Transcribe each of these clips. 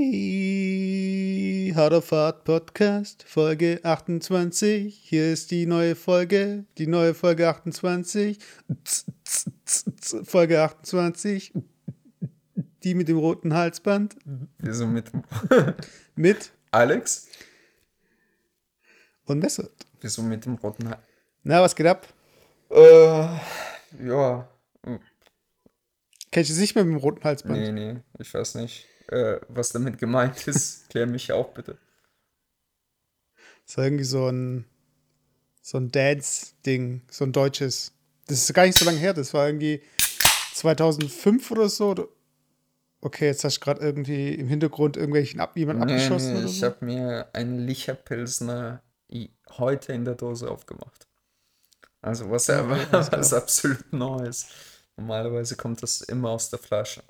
Hey, Hardofahrt Podcast, Folge 28. Hier ist die neue Folge, die neue Folge 28. Folge 28. Die mit dem roten Halsband. Wieso mit Mit Alex? und Mesut. Wieso mit dem roten Haar? Na, was geht ab? Äh, ja. Kennst du es nicht mehr mit dem roten Halsband? Nee, nee, ich weiß nicht, äh, was damit gemeint ist. Klär mich auf, bitte. Das war irgendwie so ein, so ein Dance-Ding, so ein deutsches. Das ist gar nicht so lange her, das war irgendwie 2005 oder so. Okay, jetzt hast du gerade irgendwie im Hintergrund irgendwelchen ab, jemanden Nee, abgeschossen nee, oder ich so. habe mir einen Licherpilsner heute in der Dose aufgemacht. Also was, Ja, was klar. absolut Neues. Normalerweise kommt das immer aus der Flasche.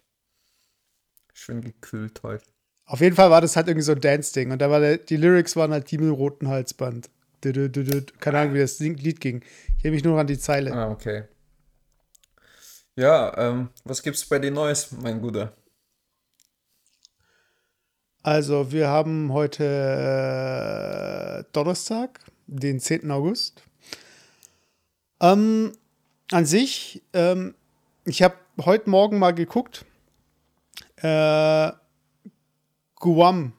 Schön gekühlt heute. Auf jeden Fall war das halt irgendwie so ein Dance-Ding. Und da war der, die Lyrics waren halt die mit dem roten Halsband. Dü- dü- dü. Keine Ahnung, wie das Lied ging. Ich erinnere mich nur noch an die Zeile. Ah, okay. Ja, ähm, was gibt's bei dir Neues, mein Guter? Also, wir haben heute äh, Donnerstag, den 10. August. Ähm, an sich, ähm, ich habe heute Morgen mal geguckt. Äh, Guam.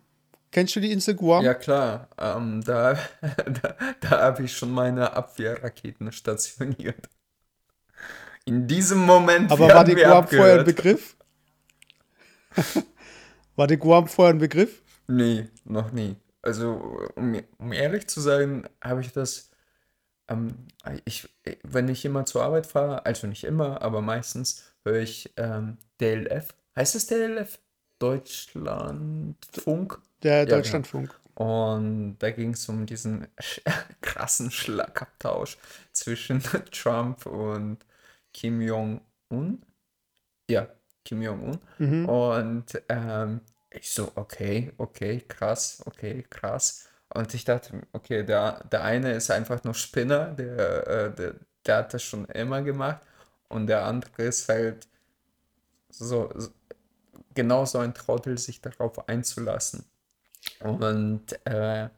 Kennst du die Insel Guam? Ja, klar. Ähm, da da, da habe ich schon meine Abwehrraketen stationiert. In diesem Moment Aber war die Guam vorher ein abgehört. Begriff? war die Guam vorher ein Begriff? Nee, noch nie. Also, um, um ehrlich zu sein, habe ich das. Ähm, ich, wenn ich immer zur Arbeit fahre, also nicht immer, aber meistens höre ich ähm, DLF. Heißt es DLF? Deutschlandfunk? Der genau. Deutschlandfunk. Und da ging es um diesen sch- krassen Schlagabtausch zwischen Trump und Kim Jong-un. Ja, Kim Jong-un. Mhm. Und ähm, ich so, okay, okay, krass, okay, krass. Und ich dachte, okay, der, der eine ist einfach nur Spinner, der, äh, der, der hat das schon immer gemacht. Und der andere ist halt so, so genau so ein Trottel, sich darauf einzulassen. Und, äh,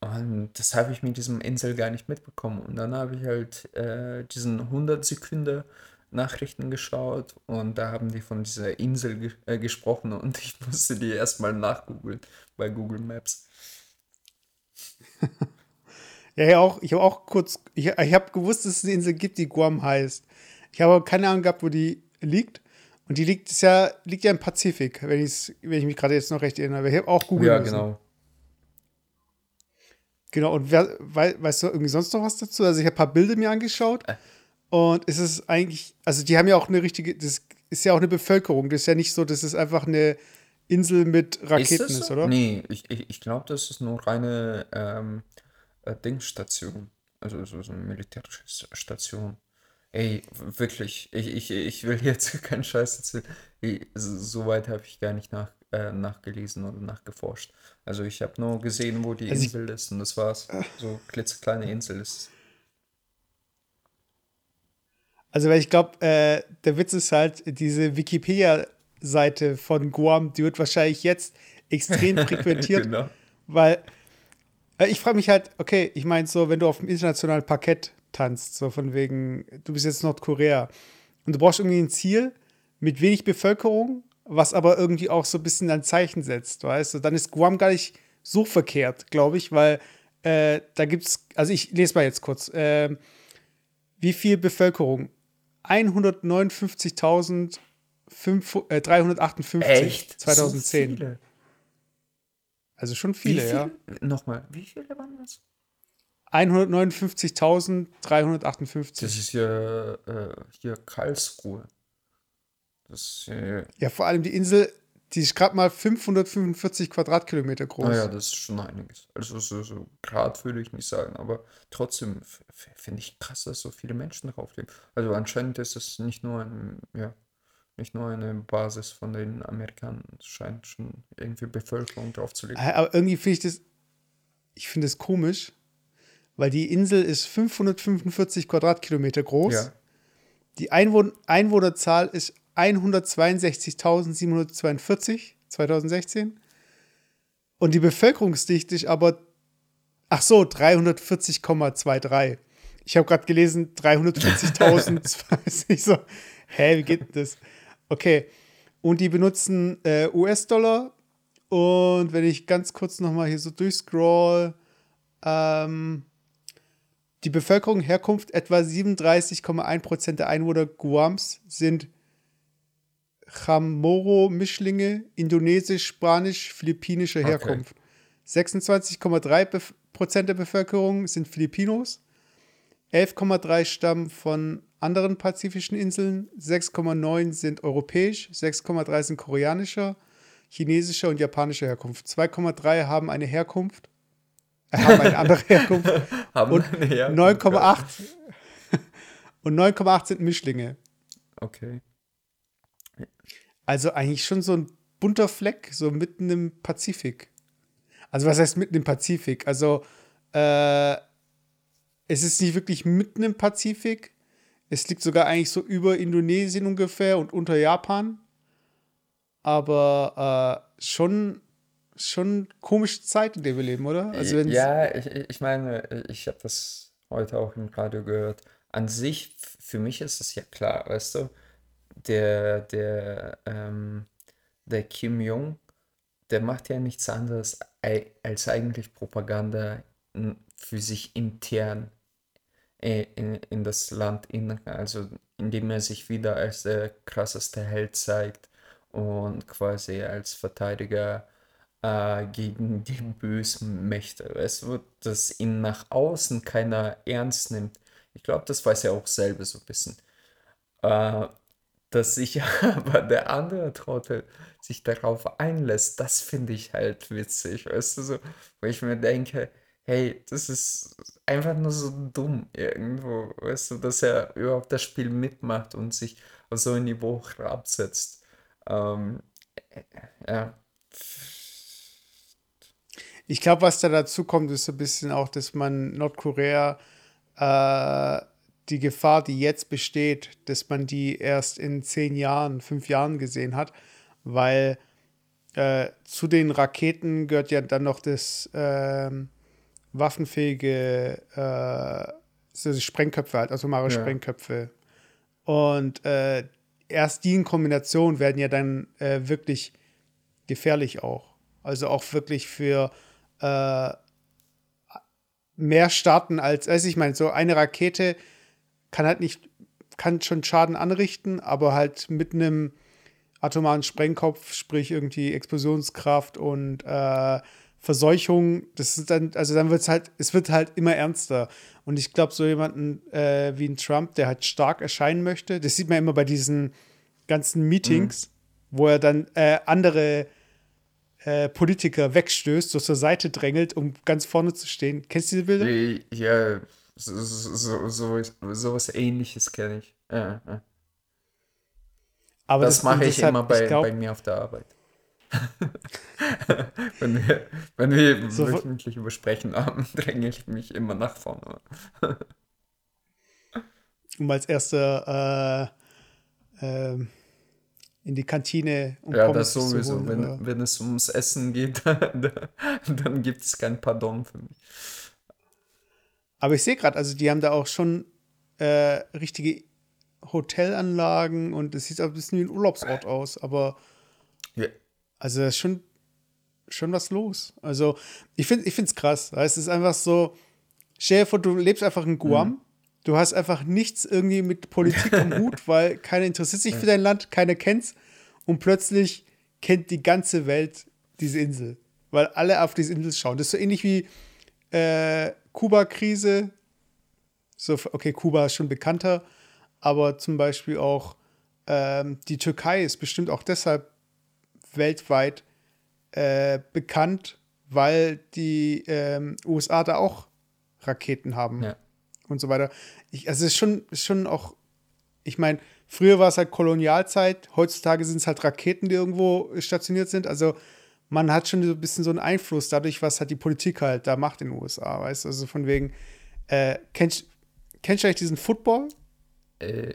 und das habe ich mit diesem Insel gar nicht mitbekommen. Und dann habe ich halt äh, diesen 100 Sekunden Nachrichten geschaut und da haben die von dieser Insel ge äh, gesprochen und ich musste die erstmal nachgoogeln bei Google Maps. Ja, ja, auch, ich habe auch kurz, ich, ich habe gewusst, dass es eine Insel gibt, die Guam heißt. Ich habe aber keine Ahnung gehabt, wo die liegt. Und die liegt, ist ja, liegt ja im Pazifik, wenn, wenn ich mich gerade jetzt noch recht erinnere. Ich habe auch googeln Ja, müssen. genau. Genau, und wer, wei, weißt du irgendwie sonst noch was dazu? Also ich habe ein paar Bilder mir angeschaut Äh. und es ist eigentlich, also die haben ja auch eine richtige, das ist ja auch eine Bevölkerung. Das ist ja nicht so, dass es einfach eine Insel mit Raketen Ist ist, oder? Nee, ich, ich, ich glaube, das ist nur reine ähm, äh, Dingsstation. Also so, so eine militärische Station. Ey, wirklich, ich, ich, ich will jetzt keinen Scheiß erzählen. Ich, so so weit habe ich gar nicht nach, äh, nachgelesen oder nachgeforscht. Also ich habe nur gesehen, wo die Also Insel ist und das war's. So klitzekleine Insel ist. Also, weil ich glaube, äh, der Witz ist halt, diese Wikipedia-Seite von Guam, die wird wahrscheinlich jetzt extrem frequentiert, Genau. weil äh, ich frage mich halt, okay, ich meine so, wenn du auf dem internationalen Parkett tanzt, so von wegen, du bist jetzt Nordkorea und du brauchst irgendwie ein Ziel mit wenig Bevölkerung, was aber irgendwie auch so ein bisschen ein Zeichen setzt, weißt du, dann ist Guam gar nicht so verkehrt, glaube ich, weil äh, da gibt es, also ich lese mal jetzt kurz, ähm, wie viel Bevölkerung? 159.358 Echt? 2010. So viele? Also schon viele, viele? ja. Nochmal, wie viele waren das? 159.358. Das ist ja äh, hier Karlsruhe. Das ist äh, Ja, vor allem die Insel, die ist gerade mal 545 Quadratkilometer groß. Naja, das ist schon einiges. Also so, so Grad würde ich nicht sagen, aber trotzdem finde ich krass, dass so viele Menschen drauf leben. Also anscheinend ist es nicht nur ein, ja, nicht nur eine Basis von den Amerikanern. Es scheint schon irgendwie Bevölkerung drauf zu leben. Aber irgendwie finde ich das, ich finde das komisch, weil die Insel ist 545 Quadratkilometer groß. Ja. Die Einwohn Einwohnerzahl ist 162.742 2016. Und die Bevölkerungsdichte ist aber, ach so, 340,23. Ich habe gerade gelesen, 340.000. ich so, hä, wie geht das? Okay. Und die benutzen äh, US-Dollar. Und wenn ich ganz kurz nochmal hier so durchscroll, ähm, die Bevölkerung Herkunft etwa 37,1% der Einwohner Guams sind Chamorro-Mischlinge indonesisch, spanisch, philippinischer Okay. Herkunft. 26,3% der Bevölkerung sind Filipinos, 11,3 stammen von anderen pazifischen Inseln, 6,9 sind europäisch, 6,3 sind koreanischer, chinesischer und japanischer Herkunft. 2,3 haben eine Herkunft, äh, haben eine andere Herkunft und eine Herkunft 9,8 und 9,8 sind Mischlinge. Okay. Also eigentlich schon so ein bunter Fleck, so mitten im Pazifik. Also was heißt mitten im Pazifik? Also äh, es ist nicht wirklich mitten im Pazifik. Es liegt sogar eigentlich so über Indonesien ungefähr und unter Japan. Aber äh, schon, schon komische Zeit, in der wir leben, oder? Also ja, ich, ich meine, ich habe das heute auch im Radio gehört. An sich, für mich ist es ja klar, weißt du, der, der, ähm, der Kim Jong, der macht ja nichts anderes als eigentlich Propaganda für sich intern äh, in das Land in, also indem er sich wieder als der krasseste Held zeigt und quasi als Verteidiger äh, gegen die bösen Mächte. Es wird, dass ihn nach außen keiner ernst nimmt. Ich glaube, das weiß er auch selber so ein bisschen. Äh, dass sich aber der andere Trottel sich darauf einlässt, das finde ich halt witzig, weißt du, so, wo ich mir denke, hey, das ist einfach nur so dumm irgendwo, weißt du, dass er überhaupt das Spiel mitmacht und sich auf so ein Niveau herabsetzt. Ähm, äh, ja, Ich glaube, was da dazu kommt, ist so ein bisschen auch, dass man Nordkorea äh, die Gefahr, die jetzt besteht, dass man die erst in zehn Jahren, fünf Jahren gesehen hat, weil äh, zu den Raketen gehört ja dann noch das ähm, waffenfähige, äh, so Sprengköpfe halt, atomare Ja. Sprengköpfe. Und äh, erst die in Kombination werden ja dann äh, wirklich gefährlich auch. Also auch wirklich für äh, mehr Staaten als, also ich meine, so eine Rakete kann halt nicht, kann schon Schaden anrichten, aber halt mit einem atomaren Sprengkopf, sprich irgendwie Explosionskraft und äh, Verseuchung, das ist dann, also dann wird es halt, es wird halt immer ernster. Und ich glaube, so jemanden äh, wie ein Trump, der halt stark erscheinen möchte, das sieht man immer bei diesen ganzen Meetings, wo er dann äh, andere äh, Politiker wegstößt, so zur Seite drängelt, um ganz vorne zu stehen. Kennst du diese Bilder? Ja, so, so, so, so was Ähnliches kenne ich. Ja, ja. Aber Das mache ich deshalb, immer bei, glaub, bei mir auf der Arbeit. wenn wir, wenn wir So- wöchentlich übersprechen haben, dränge ich mich immer nach vorne. um als erster äh, ähm, in die Kantine um Ja, Pommes das sowieso. holen. Wenn, oder- wenn es ums Essen geht, dann, dann gibt es kein Pardon für mich. Aber ich sehe gerade, also die haben da auch schon äh, richtige Hotelanlagen und es sieht auch ein bisschen wie ein Urlaubsort aus, aber Ja. Also da ist schon, schon was los. Also ich finde ich es krass. weil Es ist einfach so, stell dir vor, du lebst einfach in Guam, Mhm. du hast einfach nichts irgendwie mit Politik am Hut, weil keiner interessiert sich für dein Land, keiner kennt's und plötzlich kennt die ganze Welt diese Insel, weil alle auf diese Insel schauen. Das ist so ähnlich wie äh, Kuba-Krise. So, okay, Kuba ist schon bekannter, aber zum Beispiel auch ähm, die Türkei ist bestimmt auch deshalb weltweit äh, bekannt, weil die ähm, USA da auch Raketen haben Ja. und so weiter. Ich, also es ist schon, ist schon auch, ich meine, früher war es halt Kolonialzeit, heutzutage sind es halt Raketen, die irgendwo stationiert sind. Also man hat schon so ein bisschen so einen Einfluss dadurch, was halt die Politik halt da macht in den USA, weißt du? Also von wegen, Äh, kennst, kennst du eigentlich diesen Football? Äh,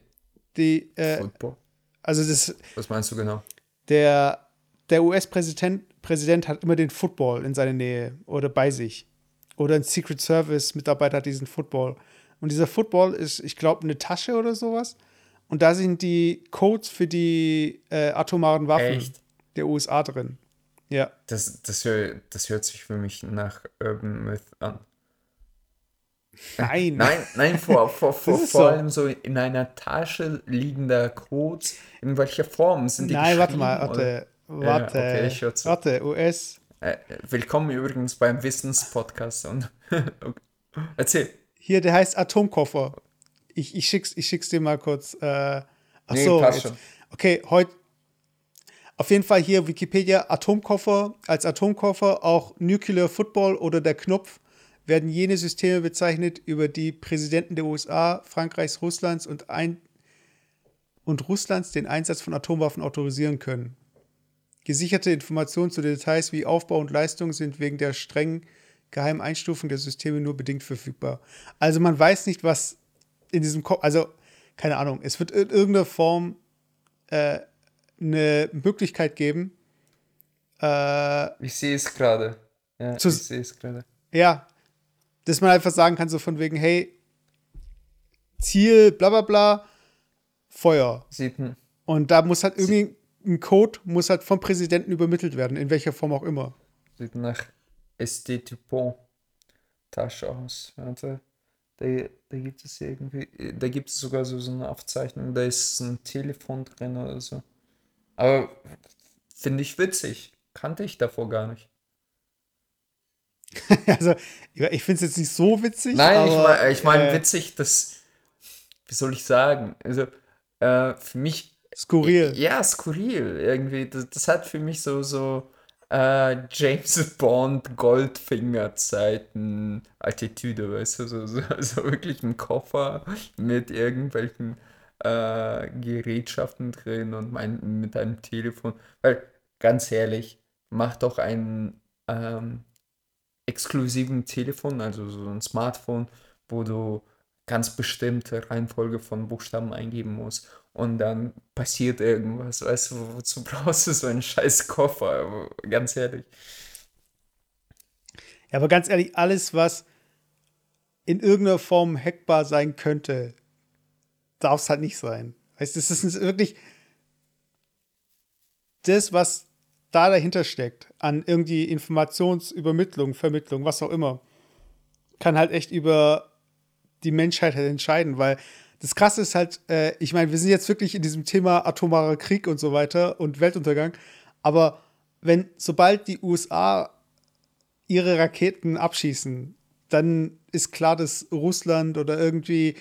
Die, äh, Football. also das, Was meinst du genau? der, der US-Präsident Präsident hat immer den Football in seiner Nähe oder bei sich. Oder ein Secret Service-Mitarbeiter hat diesen Football. Und dieser Football ist, ich glaube, eine Tasche oder sowas. Und da sind die Codes für die äh, atomaren Waffen Echt? der USA drin. Ja. Das, das, hör, das hört sich für mich nach Urban Myth an. Nein. Nein, nein, vor, vor, vor, vor so. allem so in einer Tasche liegender Codes. In welcher Form sind die Nein, warte mal, geschrieben, oder? Warte. Warte. okay, ich hör zu. warte, US. Äh, willkommen übrigens beim Wissenspodcast. Und okay. Erzähl. Hier, der heißt Atomkoffer. Ich, ich, schick's, ich schick's dir mal kurz. Äh, ach Nee, so, passt jetzt. schon. Okay, heute. Auf jeden Fall hier Wikipedia Atomkoffer. Als Atomkoffer auch Nuclear Football oder der Knopf werden jene Systeme bezeichnet, über die Präsidenten der USA, Frankreichs, Russlands und, ein und Russlands den Einsatz von Atomwaffen autorisieren können. Gesicherte Informationen zu Details wie Aufbau und Leistung sind wegen der strengen geheimen Einstufung der Systeme nur bedingt verfügbar. Also man weiß nicht, was in diesem Kopf, also keine Ahnung, es wird in irgendeiner Form äh, eine Möglichkeit geben, äh, Ich sehe es gerade. Ja, ich sehe es gerade. ja, dass man einfach sagen kann, so von wegen, hey, Ziel, bla bla bla, Feuer. Sieht ein, Und da muss halt irgendwie ein Code, muss halt vom Präsidenten übermittelt werden, in welcher Form auch immer. sieht nach SD Dupont Tasche aus. Warte. Da, da gibt es irgendwie, da gibt es sogar so, so eine Aufzeichnung, da ist ein Telefon drin oder so. Aber finde ich witzig. Kannte ich davor gar nicht. also, ich finde es jetzt nicht so witzig. Nein, ich aber, meine ich mein äh, witzig, das, wie soll ich sagen? Also, äh, für mich, Skurril. ja, skurril irgendwie. Das, das hat für mich so, so äh, James Bond Goldfinger-Zeiten Attitüde, weißt du, so, so, so wirklich ein Koffer mit irgendwelchen äh, Gerätschaften drin und mein, mit einem Telefon. Weil, ganz ehrlich, mach doch ein ähm, exklusiven Telefon, also so ein Smartphone, wo du ganz bestimmte Reihenfolge von Buchstaben eingeben musst und dann passiert irgendwas, weißt du, wozu brauchst du so einen scheiß Koffer, ganz ehrlich. Ja, aber ganz ehrlich, alles, was in irgendeiner Form hackbar sein könnte, darf es halt nicht sein. Weißt du, das ist wirklich das, was da dahinter steckt, an irgendwie Informationsübermittlung, Vermittlung, was auch immer, kann halt echt über die Menschheit halt entscheiden, weil das Krasse ist halt, äh, ich meine, wir sind jetzt wirklich in diesem Thema atomarer Krieg und so weiter und Weltuntergang, aber wenn, sobald die USA ihre Raketen abschießen, dann ist klar, dass Russland oder irgendwie,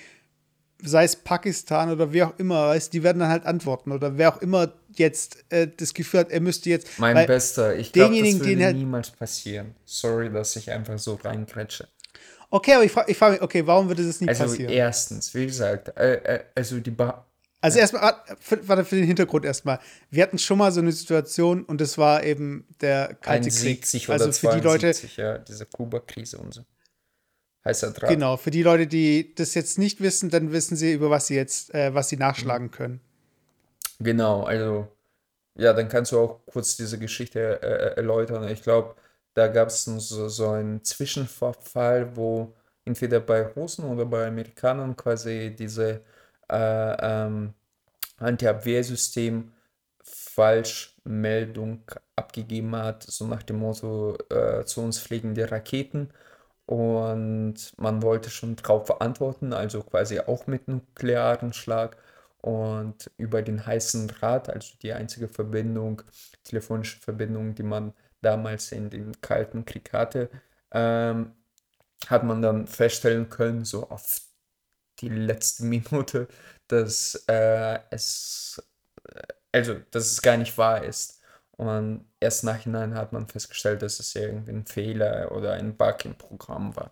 sei es Pakistan oder wer auch immer, weißt, die werden dann halt antworten oder wer auch immer jetzt äh, das Gefühl hat, er müsste jetzt. Mein Bester, ich glaube, das würde halt- niemals passieren. Sorry, dass ich einfach so reingrätsche. Okay, aber ich frage ich frag mich, okay, warum würde das nie Also passieren? erstens, wie gesagt, äh, äh, also die ba Also erstmal, für, warte, für den Hintergrund erstmal. Wir hatten schon mal so eine Situation und das war eben der Kalte Krieg. 71 oder Also für die Leute, 72, ja, diese Kuba-Krise und so. Heißer Draht. genau, für die Leute, die das jetzt nicht wissen, dann wissen sie, über was sie jetzt, äh, was sie nachschlagen können. Genau, also, ja, dann kannst du auch kurz diese Geschichte äh, erläutern. Ich glaube, da gab es so, so einen Zwischenfall, wo entweder bei Russen oder bei Amerikanern quasi diese äh, ähm, Anti-Abwehrsystem Falschmeldung abgegeben hat, so nach dem Motto, äh, zu uns fliegen die Raketen. Und man wollte schon darauf antworten, also quasi auch mit nuklearen Schlag. Und über den heißen Draht, also die einzige Verbindung, telefonische Verbindung, die man damals in dem Kalten Krieg hatte, ähm, hat man dann feststellen können, so auf die letzte Minute, dass äh, es, äh, also, dass es gar nicht wahr ist. Und erst nachhinein hat man festgestellt, dass es irgendwie ein Fehler oder ein Bug im Programm war.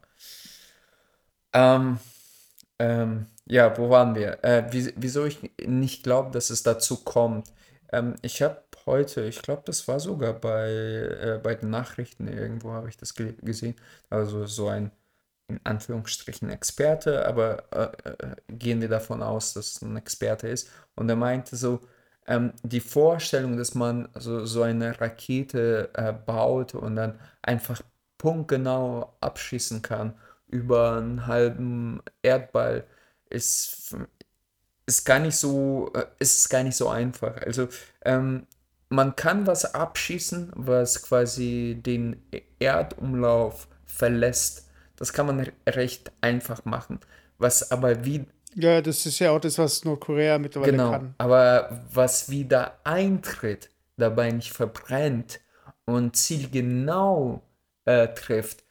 Ähm, ähm, ja, wo waren wir? Äh, wie, wieso ich nicht glaube, dass es dazu kommt. Ähm, ich habe heute, ich glaube, das war sogar bei, äh, bei den Nachrichten irgendwo, habe ich das ge gesehen. Also so ein in Anführungsstrichen Experte, aber äh, äh, gehen wir davon aus, dass es ein Experte ist. Und er meinte so, ähm, die Vorstellung, dass man so, so eine Rakete äh, baut und dann einfach punktgenau abschießen kann über einen halben Erdball, ist, ist gar nicht so, äh, ist gar nicht so einfach. Also ähm, man kann was abschießen, was quasi den Erdumlauf verlässt. Das kann man recht einfach machen. Was aber wie. Ja, das ist ja auch das, was Nordkorea mittlerweile genau, kann. Aber was wieder eintritt, dabei nicht verbrennt und zielgenau äh, trifft,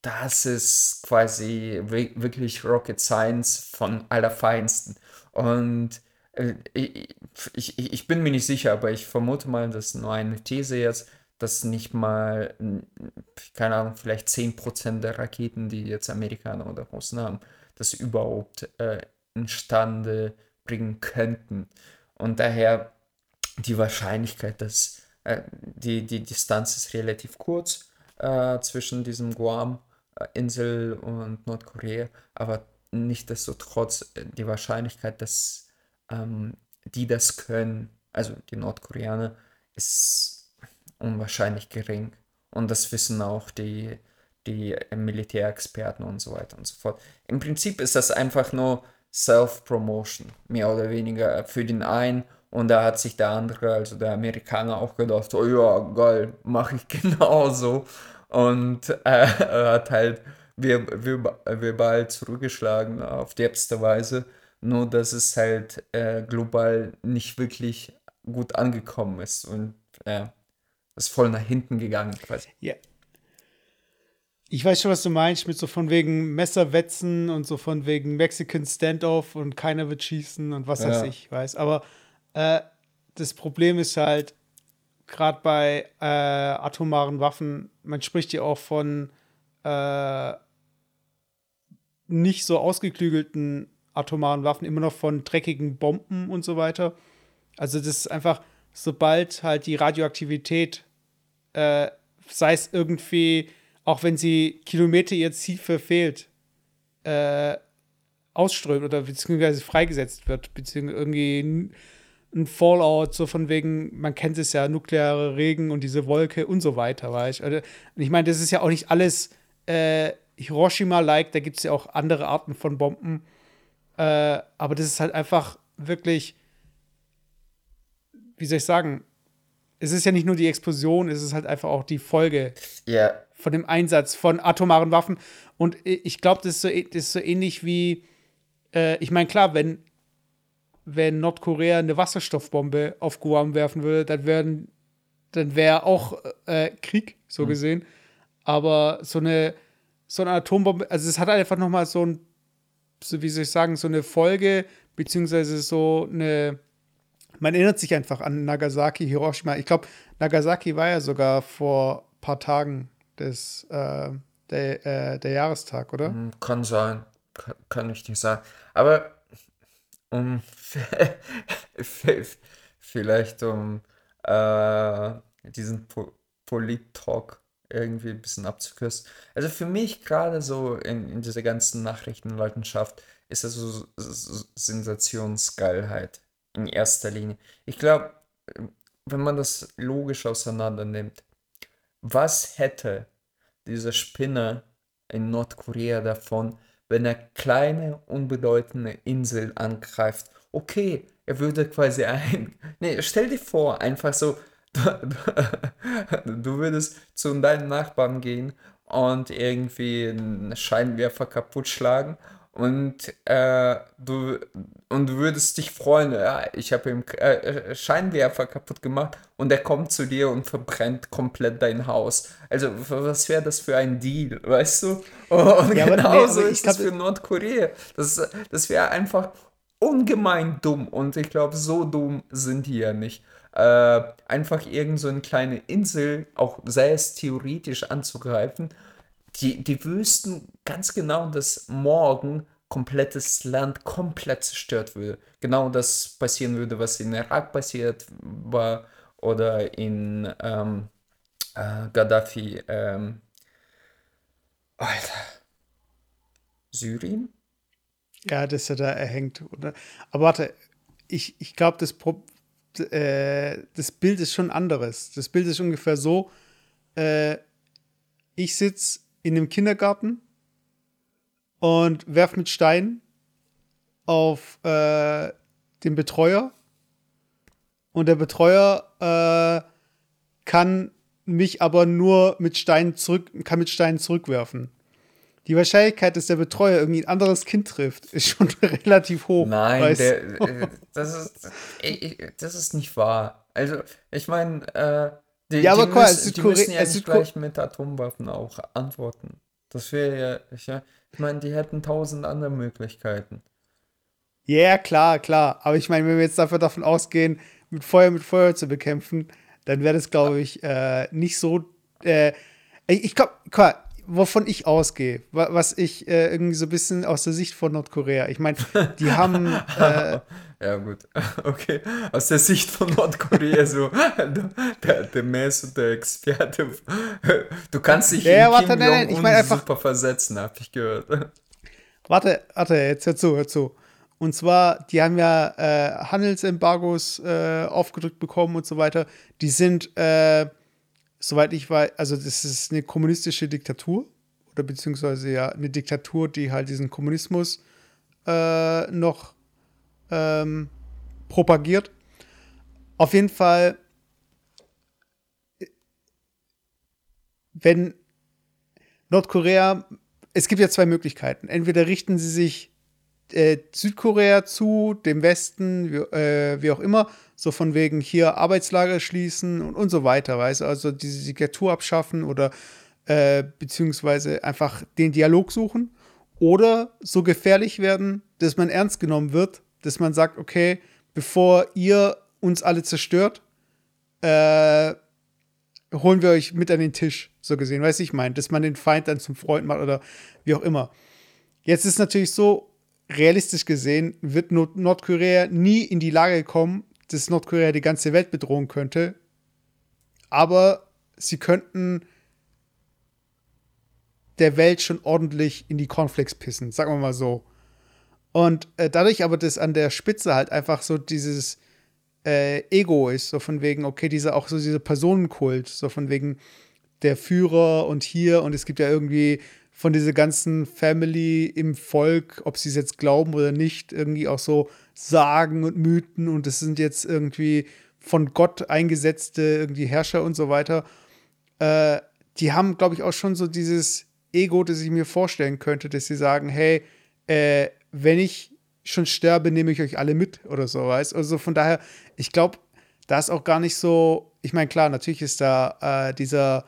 das ist quasi wirklich Rocket Science von allerfeinsten. Und äh, ich, ich, ich bin mir nicht sicher, aber ich vermute mal, das ist nur eine These jetzt, dass nicht mal, keine Ahnung, vielleicht 10% der Raketen, die jetzt Amerikaner oder Russen haben, das überhaupt äh, instande bringen könnten. Und daher die Wahrscheinlichkeit, dass äh, die, die Distanz ist relativ kurz äh, zwischen diesem Guam-Insel und Nordkorea, aber nichtsdestotrotz äh, die Wahrscheinlichkeit, dass ähm, die das können, also die Nordkoreaner, ist unwahrscheinlich gering. Und das wissen auch die, die Militärexperten und so weiter und so fort. Im Prinzip ist das einfach nur Self-Promotion, mehr oder weniger für den einen. Und da hat sich der andere, also der Amerikaner, auch gedacht, oh ja, geil, mache ich genauso. Und äh, hat halt verbal zurückgeschlagen auf derbste Weise. Nur, dass es halt äh, global nicht wirklich gut angekommen ist und ja, äh, ist voll nach hinten gegangen quasi. Ja. Ich weiß schon, was du meinst, mit so von wegen Messerwetzen und so von wegen Mexican Standoff und keiner wird schießen und was ja. weiß ich, weiß. Aber äh, das Problem ist halt, gerade bei äh, atomaren Waffen, man spricht ja auch von äh, nicht so ausgeklügelten atomaren Waffen, immer noch von dreckigen Bomben und so weiter. Also das ist einfach, sobald halt die Radioaktivität, äh, sei es irgendwie, auch wenn sie Kilometer ihr Ziel verfehlt, äh, ausströmt oder beziehungsweise freigesetzt wird, beziehungsweise irgendwie ein Fallout, so von wegen, man kennt es ja, nukleare Regen und diese Wolke und so weiter, weißt also, ich meine, das ist ja auch nicht alles äh, Hiroshima-like, da gibt es ja auch andere Arten von Bomben. Äh, aber das ist halt einfach wirklich, wie soll ich sagen, es ist ja nicht nur die Explosion, es ist halt einfach auch die Folge yeah. von dem Einsatz von atomaren Waffen. Und ich glaube, das, so, das, ist so ähnlich wie, äh, ich meine, klar, wenn, wenn Nordkorea eine Wasserstoffbombe auf Guam werfen würde, dann wären dann wäre auch äh, Krieg, so mhm. gesehen. Aber so eine, so eine Atombombe, also es hat einfach noch mal so ein so wie soll ich sagen, so eine Folge, beziehungsweise so eine, man erinnert sich einfach an Nagasaki, Hiroshima. Ich glaube, Nagasaki war ja sogar vor ein paar Tagen des, äh, der, äh, der Jahrestag, oder? Hm, kann sein, kann, ich nicht sagen. Aber um vielleicht um äh, diesen po Polit-Talk irgendwie ein bisschen abzukürzen. Also für mich gerade so in, in dieser ganzen Nachrichtenleutenschaft ist das so, so Sensationsgeilheit in erster Linie. Ich glaube, wenn man das logisch auseinander nimmt, was hätte dieser Spinner in Nordkorea davon, wenn er kleine, unbedeutende Insel angreift? Okay, er würde quasi ein. Nee, stell dir vor, einfach so du würdest zu deinen Nachbarn gehen und irgendwie einen Scheinwerfer kaputt schlagen und äh, du und du würdest dich freuen, ja, ich habe ihm äh, äh, Scheinwerfer kaputt gemacht und er kommt zu dir und verbrennt komplett dein Haus. Also was wäre das für ein Deal, weißt du? Und ja, genauso nee, ist das für Nordkorea. Das, das wäre einfach ungemein dumm und ich glaube, so dumm sind die ja nicht äh, einfach irgend so eine kleine Insel, auch sei es theoretisch anzugreifen, die, die wüssten ganz genau, dass morgen komplettes Land komplett zerstört würde. Genau das passieren würde, was in Irak passiert war oder in ähm, äh, Gaddafi. Ähm, Alter. Syrien? Ja, dass er da erhängt. Oder? Aber warte, ich, ich glaube, das, äh, das Bild ist schon anderes. Das Bild ist ungefähr so: äh, Ich sitze in einem Kindergarten und werfe mit Steinen auf äh, den Betreuer. Und der Betreuer äh, kann mich aber nur mit Steinen zurück, kann mit Steinen zurückwerfen. Die Wahrscheinlichkeit, dass der Betreuer irgendwie ein anderes Kind trifft, ist schon relativ hoch. Nein, der, äh, das, ist, das ist nicht wahr. Also, ich meine, äh, die, ja, die, müssen, die müssen ja nicht gleich mit Atomwaffen auch antworten. Das wäre ja, ich, ich meine, die hätten tausend andere Möglichkeiten. Ja, yeah, klar, klar. Aber ich meine, wenn wir jetzt dafür davon ausgehen, mit Feuer mit Feuer zu bekämpfen, dann wäre das, glaube ich, äh, nicht so. Äh, ich glaube, wovon ich ausgehe, was ich äh, irgendwie so ein bisschen aus der Sicht von Nordkorea. Ich meine, die haben. Äh, ja, gut. Okay. Aus der Sicht von Nordkorea, so der, der Mess und der Experte. Du kannst dich ja, in warte, Kim nein, nein, ich mein einfach, super versetzen, habe ich gehört. Warte, warte, jetzt hör zu, hör zu. Und zwar, die haben ja äh, Handelsembargos äh, aufgedrückt bekommen und so weiter. Die sind, äh, soweit ich weiß, also das ist eine kommunistische Diktatur oder beziehungsweise ja eine Diktatur, die halt diesen Kommunismus äh, noch ähm, propagiert. Auf jeden Fall, wenn Nordkorea, es gibt ja zwei Möglichkeiten. Entweder richten sie sich äh, Südkorea zu, dem Westen, wie, äh, wie, auch immer, so von wegen hier Arbeitslager schließen und, und so weiter, weißt du, also diese Diktatur abschaffen oder äh, beziehungsweise einfach den Dialog suchen. Oder so gefährlich werden, dass man ernst genommen wird, dass man sagt, okay, bevor ihr uns alle zerstört, äh, holen wir euch mit an den Tisch, so gesehen, weißt du, ich meine, dass man den Feind dann zum Freund macht oder wie auch immer. Jetzt ist natürlich so, realistisch gesehen wird Nordkorea nie in die Lage kommen, dass Nordkorea die ganze Welt bedrohen könnte. Aber sie könnten der Welt schon ordentlich in die Cornflakes pissen, sagen wir mal so. Und äh, dadurch aber, dass an der Spitze halt einfach so dieses äh, Ego ist, so von wegen, okay, dieser auch so dieser Personenkult, so von wegen der Führer und hier und es gibt ja irgendwie von dieser ganzen Family im Volk, ob sie es jetzt glauben oder nicht, irgendwie auch so Sagen und Mythen und es sind jetzt irgendwie von Gott eingesetzte irgendwie Herrscher und so weiter. Äh, die haben, glaube ich, auch schon so dieses Ego, das ich mir vorstellen könnte, dass sie sagen, hey, äh, wenn ich schon sterbe, nehme ich euch alle mit oder so, weißt Also von daher, ich glaube, da ist auch gar nicht so, ich meine, klar, natürlich ist da äh, dieser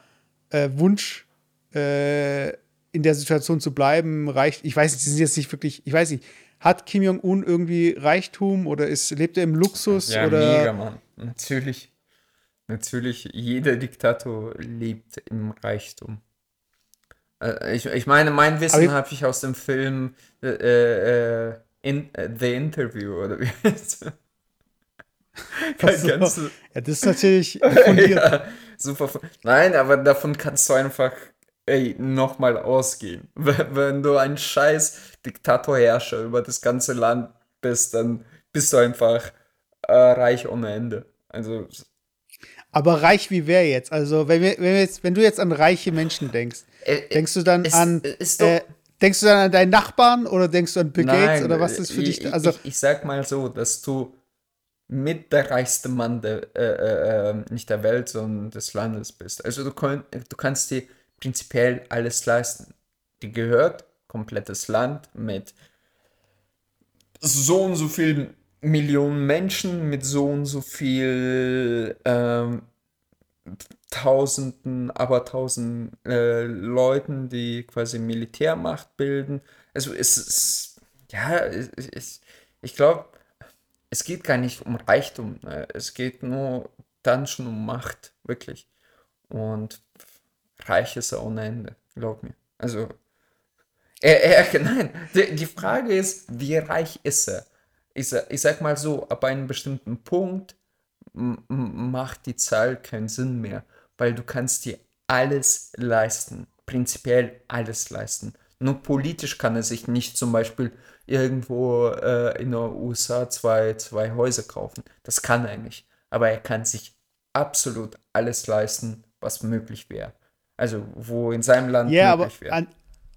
äh, Wunsch, äh, in der Situation zu bleiben, reicht, ich weiß nicht, sie sind jetzt nicht wirklich, ich weiß nicht, hat Kim Jong-un irgendwie Reichtum oder ist, lebt er im Luxus? Ja, oder? mega, Mann. Natürlich. Natürlich, jeder Diktator lebt im Reichtum. Äh, ich, ich meine, mein Wissen habe ich aus dem Film äh, äh, in, äh, The Interview oder wie heißt es? So. Ja, das ist natürlich ja, super. Nein, aber davon kannst du einfach ey, nochmal ausgehen. Wenn du ein scheiß Diktatorherrscher über das ganze Land bist, dann bist du einfach äh, reich ohne Ende. Also. Aber reich wie wer jetzt? Also, wenn, wir, wenn, wir jetzt, wenn du jetzt an reiche Menschen denkst, äh, denkst du dann ist, an. Ist äh, denkst du dann an deinen Nachbarn oder denkst du an Bill Gates oder was ist für ich, dich? Also, ich, ich, sag mal so, dass du mit der reichste Mann der, äh, äh, äh nicht der Welt, sondern des Landes bist. Also du, könnt, du kannst dir prinzipiell alles leisten. Die gehört komplettes Land mit so und so vielen Millionen Menschen, mit so und so viel ähm, Tausenden, aber tausend äh, Leuten, die quasi Militärmacht bilden. Also es ist, ja, es, ich glaube, es geht gar nicht um Reichtum. Ne? Es geht nur dann schon um Macht, wirklich. Und reich ist er ohne Ende, glaub mir. Also, er, er, nein, die, die Frage ist, wie reich ist er? Ich, ich sag mal so, ab einem bestimmten Punkt macht die Zahl keinen Sinn mehr, weil du kannst dir alles leisten, prinzipiell alles leisten. Nur politisch kann er sich nicht zum Beispiel irgendwo äh, in den USA zwei, zwei Häuser kaufen. Das kann er nicht. Aber er kann sich absolut alles leisten, was möglich wäre. Also, wo in seinem Land Ja, möglich aber wäre.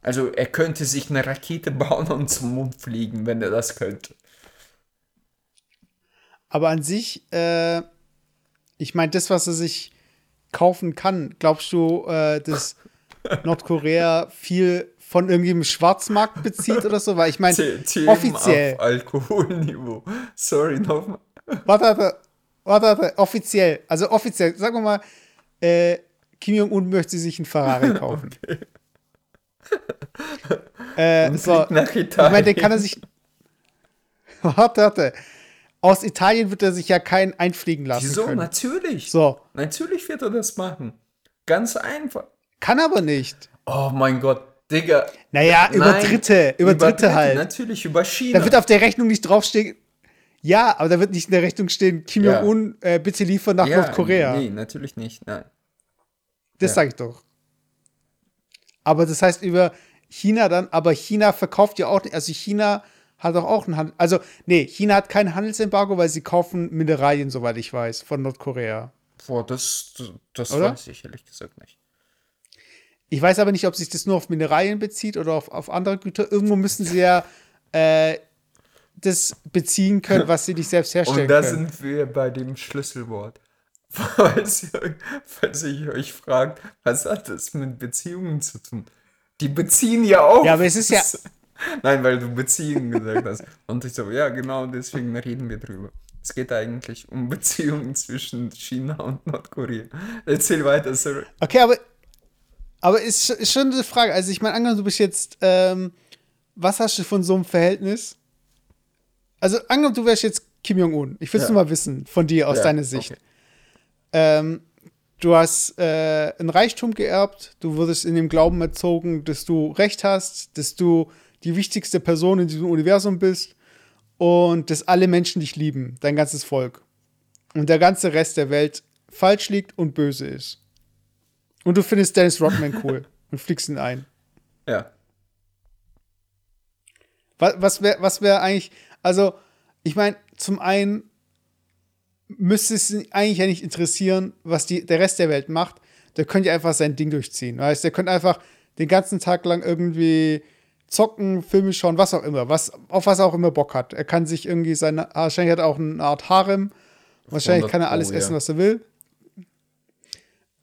Also, er könnte sich eine Rakete bauen und zum Mond fliegen, wenn er das könnte. Aber an sich, äh, ich meine, das, was er sich kaufen kann, glaubst du, äh, dass Nordkorea viel von irgendeinem Schwarzmarkt bezieht oder so? Weil ich meine, offiziell. auf Alkoholniveau. Sorry, nochmal. Warte, warte, warte, warte, offiziell. Also offiziell, sagen wir mal, äh, Kim Jong-un möchte sich einen Ferrari kaufen. Äh, Und so, nach ich meine, Italien. den kann er sich. Warte, warte. Aus Italien wird er sich ja keinen einfliegen lassen Wieso? können. Natürlich. So, Natürlich wird er das machen. Ganz einfach. kann aber nicht. Oh mein Gott, Digga. Naja, über Nein, Dritte, über, Dritte halt. Natürlich, über China. Da wird auf der Rechnung nicht draufstehen. Ja, aber da wird nicht in der Rechnung stehen, Kim Ja. Jong-un, äh, bitte liefern nach ja, Nordkorea. Nee, natürlich nicht. Nein. Das Ja. sage ich doch. Aber das heißt über China dann, aber China verkauft ja auch, also China hat doch auch einen Handel. Also, nee, China hat kein Handelsembargo, weil sie kaufen Mineralien, soweit ich weiß, von Nordkorea. Boah, das, das Oder? weiß ich ehrlich gesagt nicht. Ich weiß aber nicht, ob sich das nur auf Mineralien bezieht oder auf, auf andere Güter. Irgendwo müssen sie ja äh, das beziehen können, was sie nicht selbst herstellen Und da können. sind wir bei dem Schlüsselwort. Falls ihr, falls ihr euch fragt, was hat das mit Beziehungen zu tun? Die beziehen ja auch. Ja, aber es ist ja- Nein, weil du Beziehungen gesagt hast. Und ich so, ja, genau, deswegen reden wir drüber. Es geht eigentlich um Beziehungen zwischen China und Nordkorea. Erzähl weiter, sorry. Okay, aber, aber ist, ist schon eine Frage. Also, ich meine, angenommen, du bist jetzt, ähm, was hast du von so einem Verhältnis? Also, angenommen, du wärst jetzt Kim Jong-un. Ich will es Ja. nur mal wissen, von dir, aus Ja, deiner Sicht. okay. Ähm, du hast äh, ein Reichtum geerbt, du wurdest in dem Glauben erzogen, dass du Recht hast, dass du die wichtigste Person in diesem Universum bist und dass alle Menschen dich lieben, dein ganzes Volk. Und der ganze Rest der Welt falsch liegt und böse ist. Und du findest Dennis Rodman cool und fliegst ihn ein. Ja. Was, was wäre was wär eigentlich, also, ich meine, zum einen müsste es ihn eigentlich ja nicht interessieren, was die, der Rest der Welt macht. Der könnte ja einfach sein Ding durchziehen. Weißt, der könnte einfach den ganzen Tag lang irgendwie zocken, Filme schauen, was auch immer, was, auf was er auch immer Bock hat. Er kann sich irgendwie seine, wahrscheinlich hat er auch eine Art Harem. Wahrscheinlich 100 kann er alles Pro, ja. essen, was er will.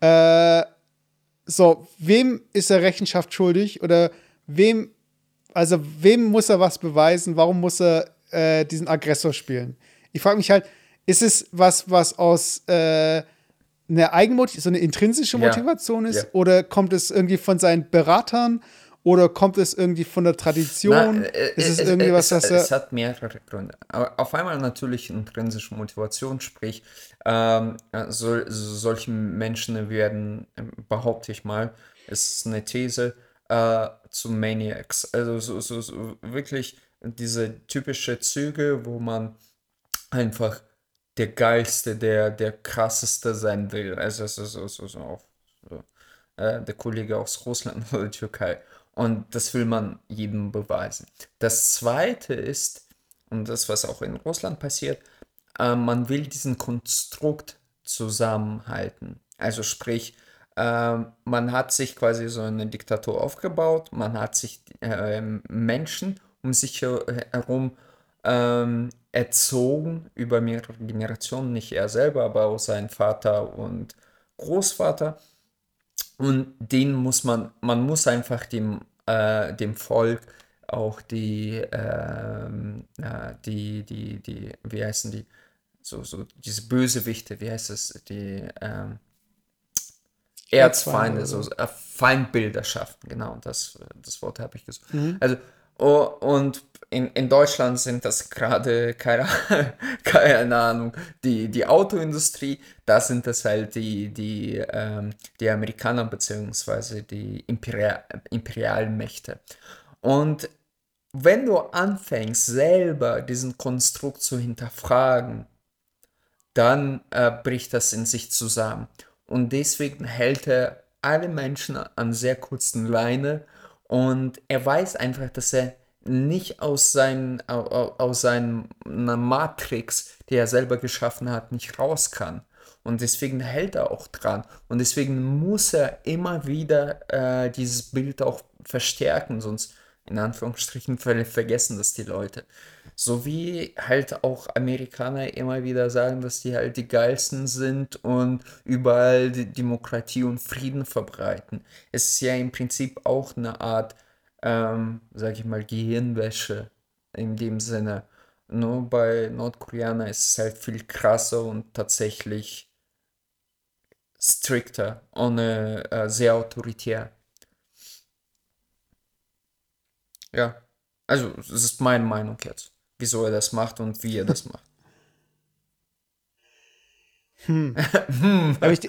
Äh, so, wem ist er Rechenschaft schuldig? Oder wem, also wem muss er was beweisen? Warum muss er äh, diesen Aggressor spielen? Ich frage mich halt, ist es was, was aus äh, einer Eigenmotivation, so eine intrinsische Ja. Motivation ist? Ja. Oder kommt es irgendwie von seinen Beratern? Oder kommt es irgendwie von der Tradition? Na, äh, ist es äh, irgendwie äh, was, es, was es er. hat mehrere Gründe. Aber auf einmal natürlich intrinsische Motivation, sprich, ähm, äh, sol solche Menschen werden, behaupte ich mal, ist eine These, äh, zu Maniacs. Also so, so, so wirklich diese typische Züge, wo man einfach der geilste, der, der krasseste sein will. Also so, so, so, so auf so, äh, der Kollege aus Russland oder Türkei. Und das will man jedem beweisen. Das zweite ist, und das, was auch in Russland passiert, äh, man will diesen Konstrukt zusammenhalten. Also sprich, äh, man hat sich quasi so eine Diktatur aufgebaut, man hat sich äh, Menschen um sich her- herum ähm, erzogen über mehrere Generationen, nicht er selber, aber auch sein Vater und Großvater. Und den muss man, man muss einfach dem, äh, dem Volk auch die, ähm, äh, die, die, die, wie heißen die, so, so, diese Bösewichte, wie heißt es, die, ähm, Erzfeinde, so äh, Feindbilder schaffen, genau, das, das Wort habe ich gesucht. Also, oh, und in, in Deutschland sind das gerade, keine, keine Ahnung, die, die Autoindustrie, da sind das halt die, die, ähm, die Amerikaner beziehungsweise die Imperial, Imperialmächte. Und wenn du anfängst, selber diesen Konstrukt zu hinterfragen, dann äh, bricht das in sich zusammen. Und deswegen hält er alle Menschen an sehr kurzen Leine Und er weiß einfach, dass er nicht aus, seinen, aus seiner Matrix, die er selber geschaffen hat, nicht raus kann. Und deswegen hält er auch dran. Und deswegen muss er immer wieder äh, dieses Bild auch verstärken, sonst in Anführungsstrichen vergessen das die Leute. So wie halt auch Amerikaner immer wieder sagen, dass die halt die geilsten sind und überall Demokratie und Frieden verbreiten. Es ist ja im Prinzip auch eine Art, ähm, sag ich mal, Gehirnwäsche in dem Sinne. Nur bei Nordkoreanern ist es halt viel krasser und tatsächlich strikter und äh, sehr autoritär. Ja, also das ist meine Meinung jetzt wieso er das macht und wie er das macht. Hm. aber ich,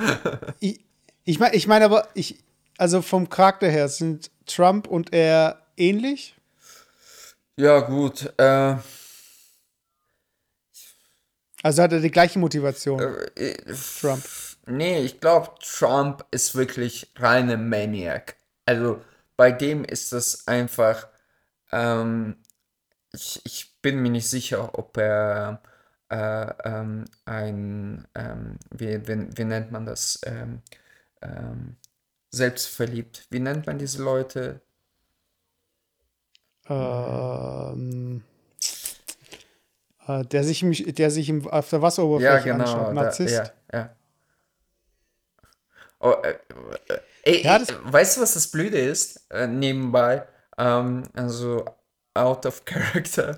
ich, ich meine ich mein aber, ich, also vom Charakter her sind Trump und er ähnlich? Ja, gut. Äh, also hat er die gleiche Motivation? Äh, Trump. Nee, ich glaube, Trump ist wirklich reine Maniac. Also bei dem ist das einfach ähm, ich, ich bin mir nicht sicher, ob er äh, ähm, ein, ähm, wie, wie, wie nennt man das, ähm, ähm, selbstverliebt. Wie nennt man diese Leute? Ähm, äh, der sich, im, der sich im, auf der Wasseroberfläche ja, genau, anschaut. Narzisst. Da, ja, ja. Oh, äh, äh, ja, weißt du, was das Blöde ist? Äh, nebenbei. Ähm, also out of character.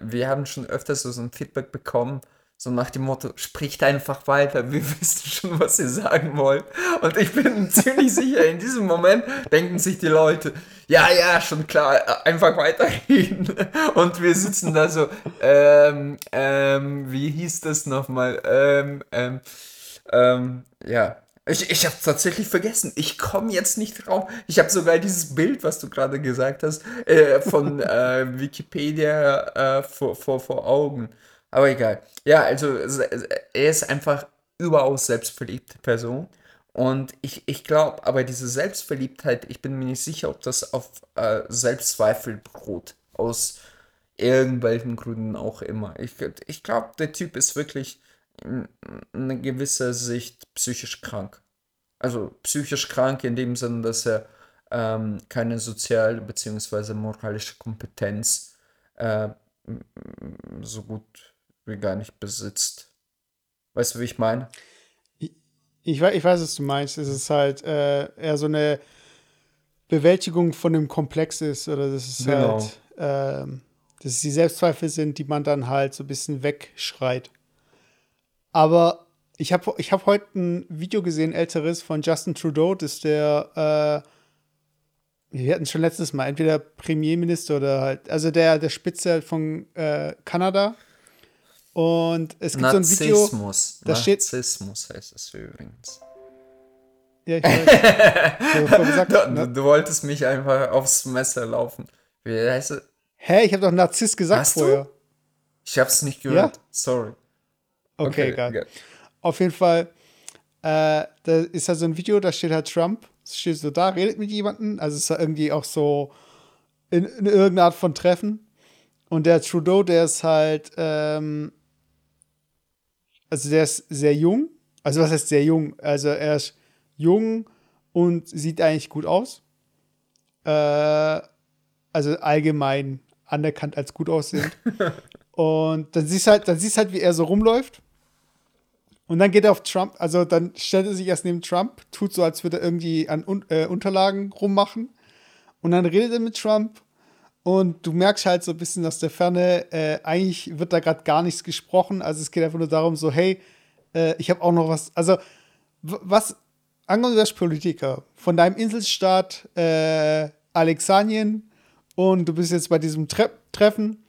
Wir haben schon öfters so ein Feedback bekommen, so nach dem Motto, spricht einfach weiter, wir wissen schon, was ihr sagen wollt. Und ich bin ziemlich sicher, in diesem Moment denken sich die Leute, ja, ja, schon klar, einfach weiterreden. Und wir sitzen da so, ähm, ähm, wie hieß das nochmal? Ähm, ähm, ähm, ja, ich, ich habe tatsächlich vergessen. Ich komme jetzt nicht drauf. Ich habe sogar dieses Bild, was du gerade gesagt hast, äh, von äh, Wikipedia äh, vor, vor, vor Augen. Aber egal. Ja, also er ist einfach überaus selbstverliebte Person. Und ich, ich glaube, aber diese Selbstverliebtheit, ich bin mir nicht sicher, ob das auf äh, Selbstzweifel beruht. Aus irgendwelchen Gründen auch immer. Ich, ich glaube, der Typ ist wirklich in einer gewisser Sicht psychisch krank. Also psychisch krank in dem Sinne, dass er ähm, keine soziale bzw. moralische Kompetenz äh, so gut wie gar nicht besitzt. Weißt du, wie ich meine? Ich, ich, weiß, ich weiß, was du meinst. Es ist halt äh, eher so eine Bewältigung von dem Komplex ist, oder das ist genau. halt, äh, dass es die Selbstzweifel sind, die man dann halt so ein bisschen wegschreit. Aber ich habe ich hab heute ein Video gesehen, älteres, von Justin Trudeau, das ist der, äh, wir hatten schon letztes Mal, entweder Premierminister oder halt, also der, der Spitze von äh, Kanada. Und es gibt Narzissmus. so ein Video, da steht. Narzissmus heißt es übrigens. Ja, ich weiß. gesagt, du, ne? du, wolltest mich einfach aufs Messer laufen. Wie heißt es? Hä, ich habe doch Narzisst gesagt Hast vorher. Du? Ich hab's nicht gehört. Ja? Sorry. Okay, okay egal. Okay. Auf jeden Fall, äh, da ist halt so ein Video, da steht halt Trump, steht so da, redet mit jemandem, also ist da irgendwie auch so in, in irgendeiner Art von Treffen. Und der Trudeau, der ist halt, ähm, also der ist sehr jung. Also was heißt sehr jung? Also er ist jung und sieht eigentlich gut aus. Äh, also allgemein anerkannt als gut aussehend. und dann siehst halt, dann siehst halt, wie er so rumläuft und dann geht er auf Trump, also dann stellt er sich erst neben Trump, tut so, als würde er irgendwie an äh, Unterlagen rummachen. Und dann redet er mit Trump. Und du merkst halt so ein bisschen aus der Ferne, äh, eigentlich wird da gerade gar nichts gesprochen. Also es geht einfach nur darum, so, hey, äh, ich habe auch noch was. Also, was, angenommen, du wärst Politiker von deinem Inselstaat äh, Alexandrien und du bist jetzt bei diesem Tre Treffen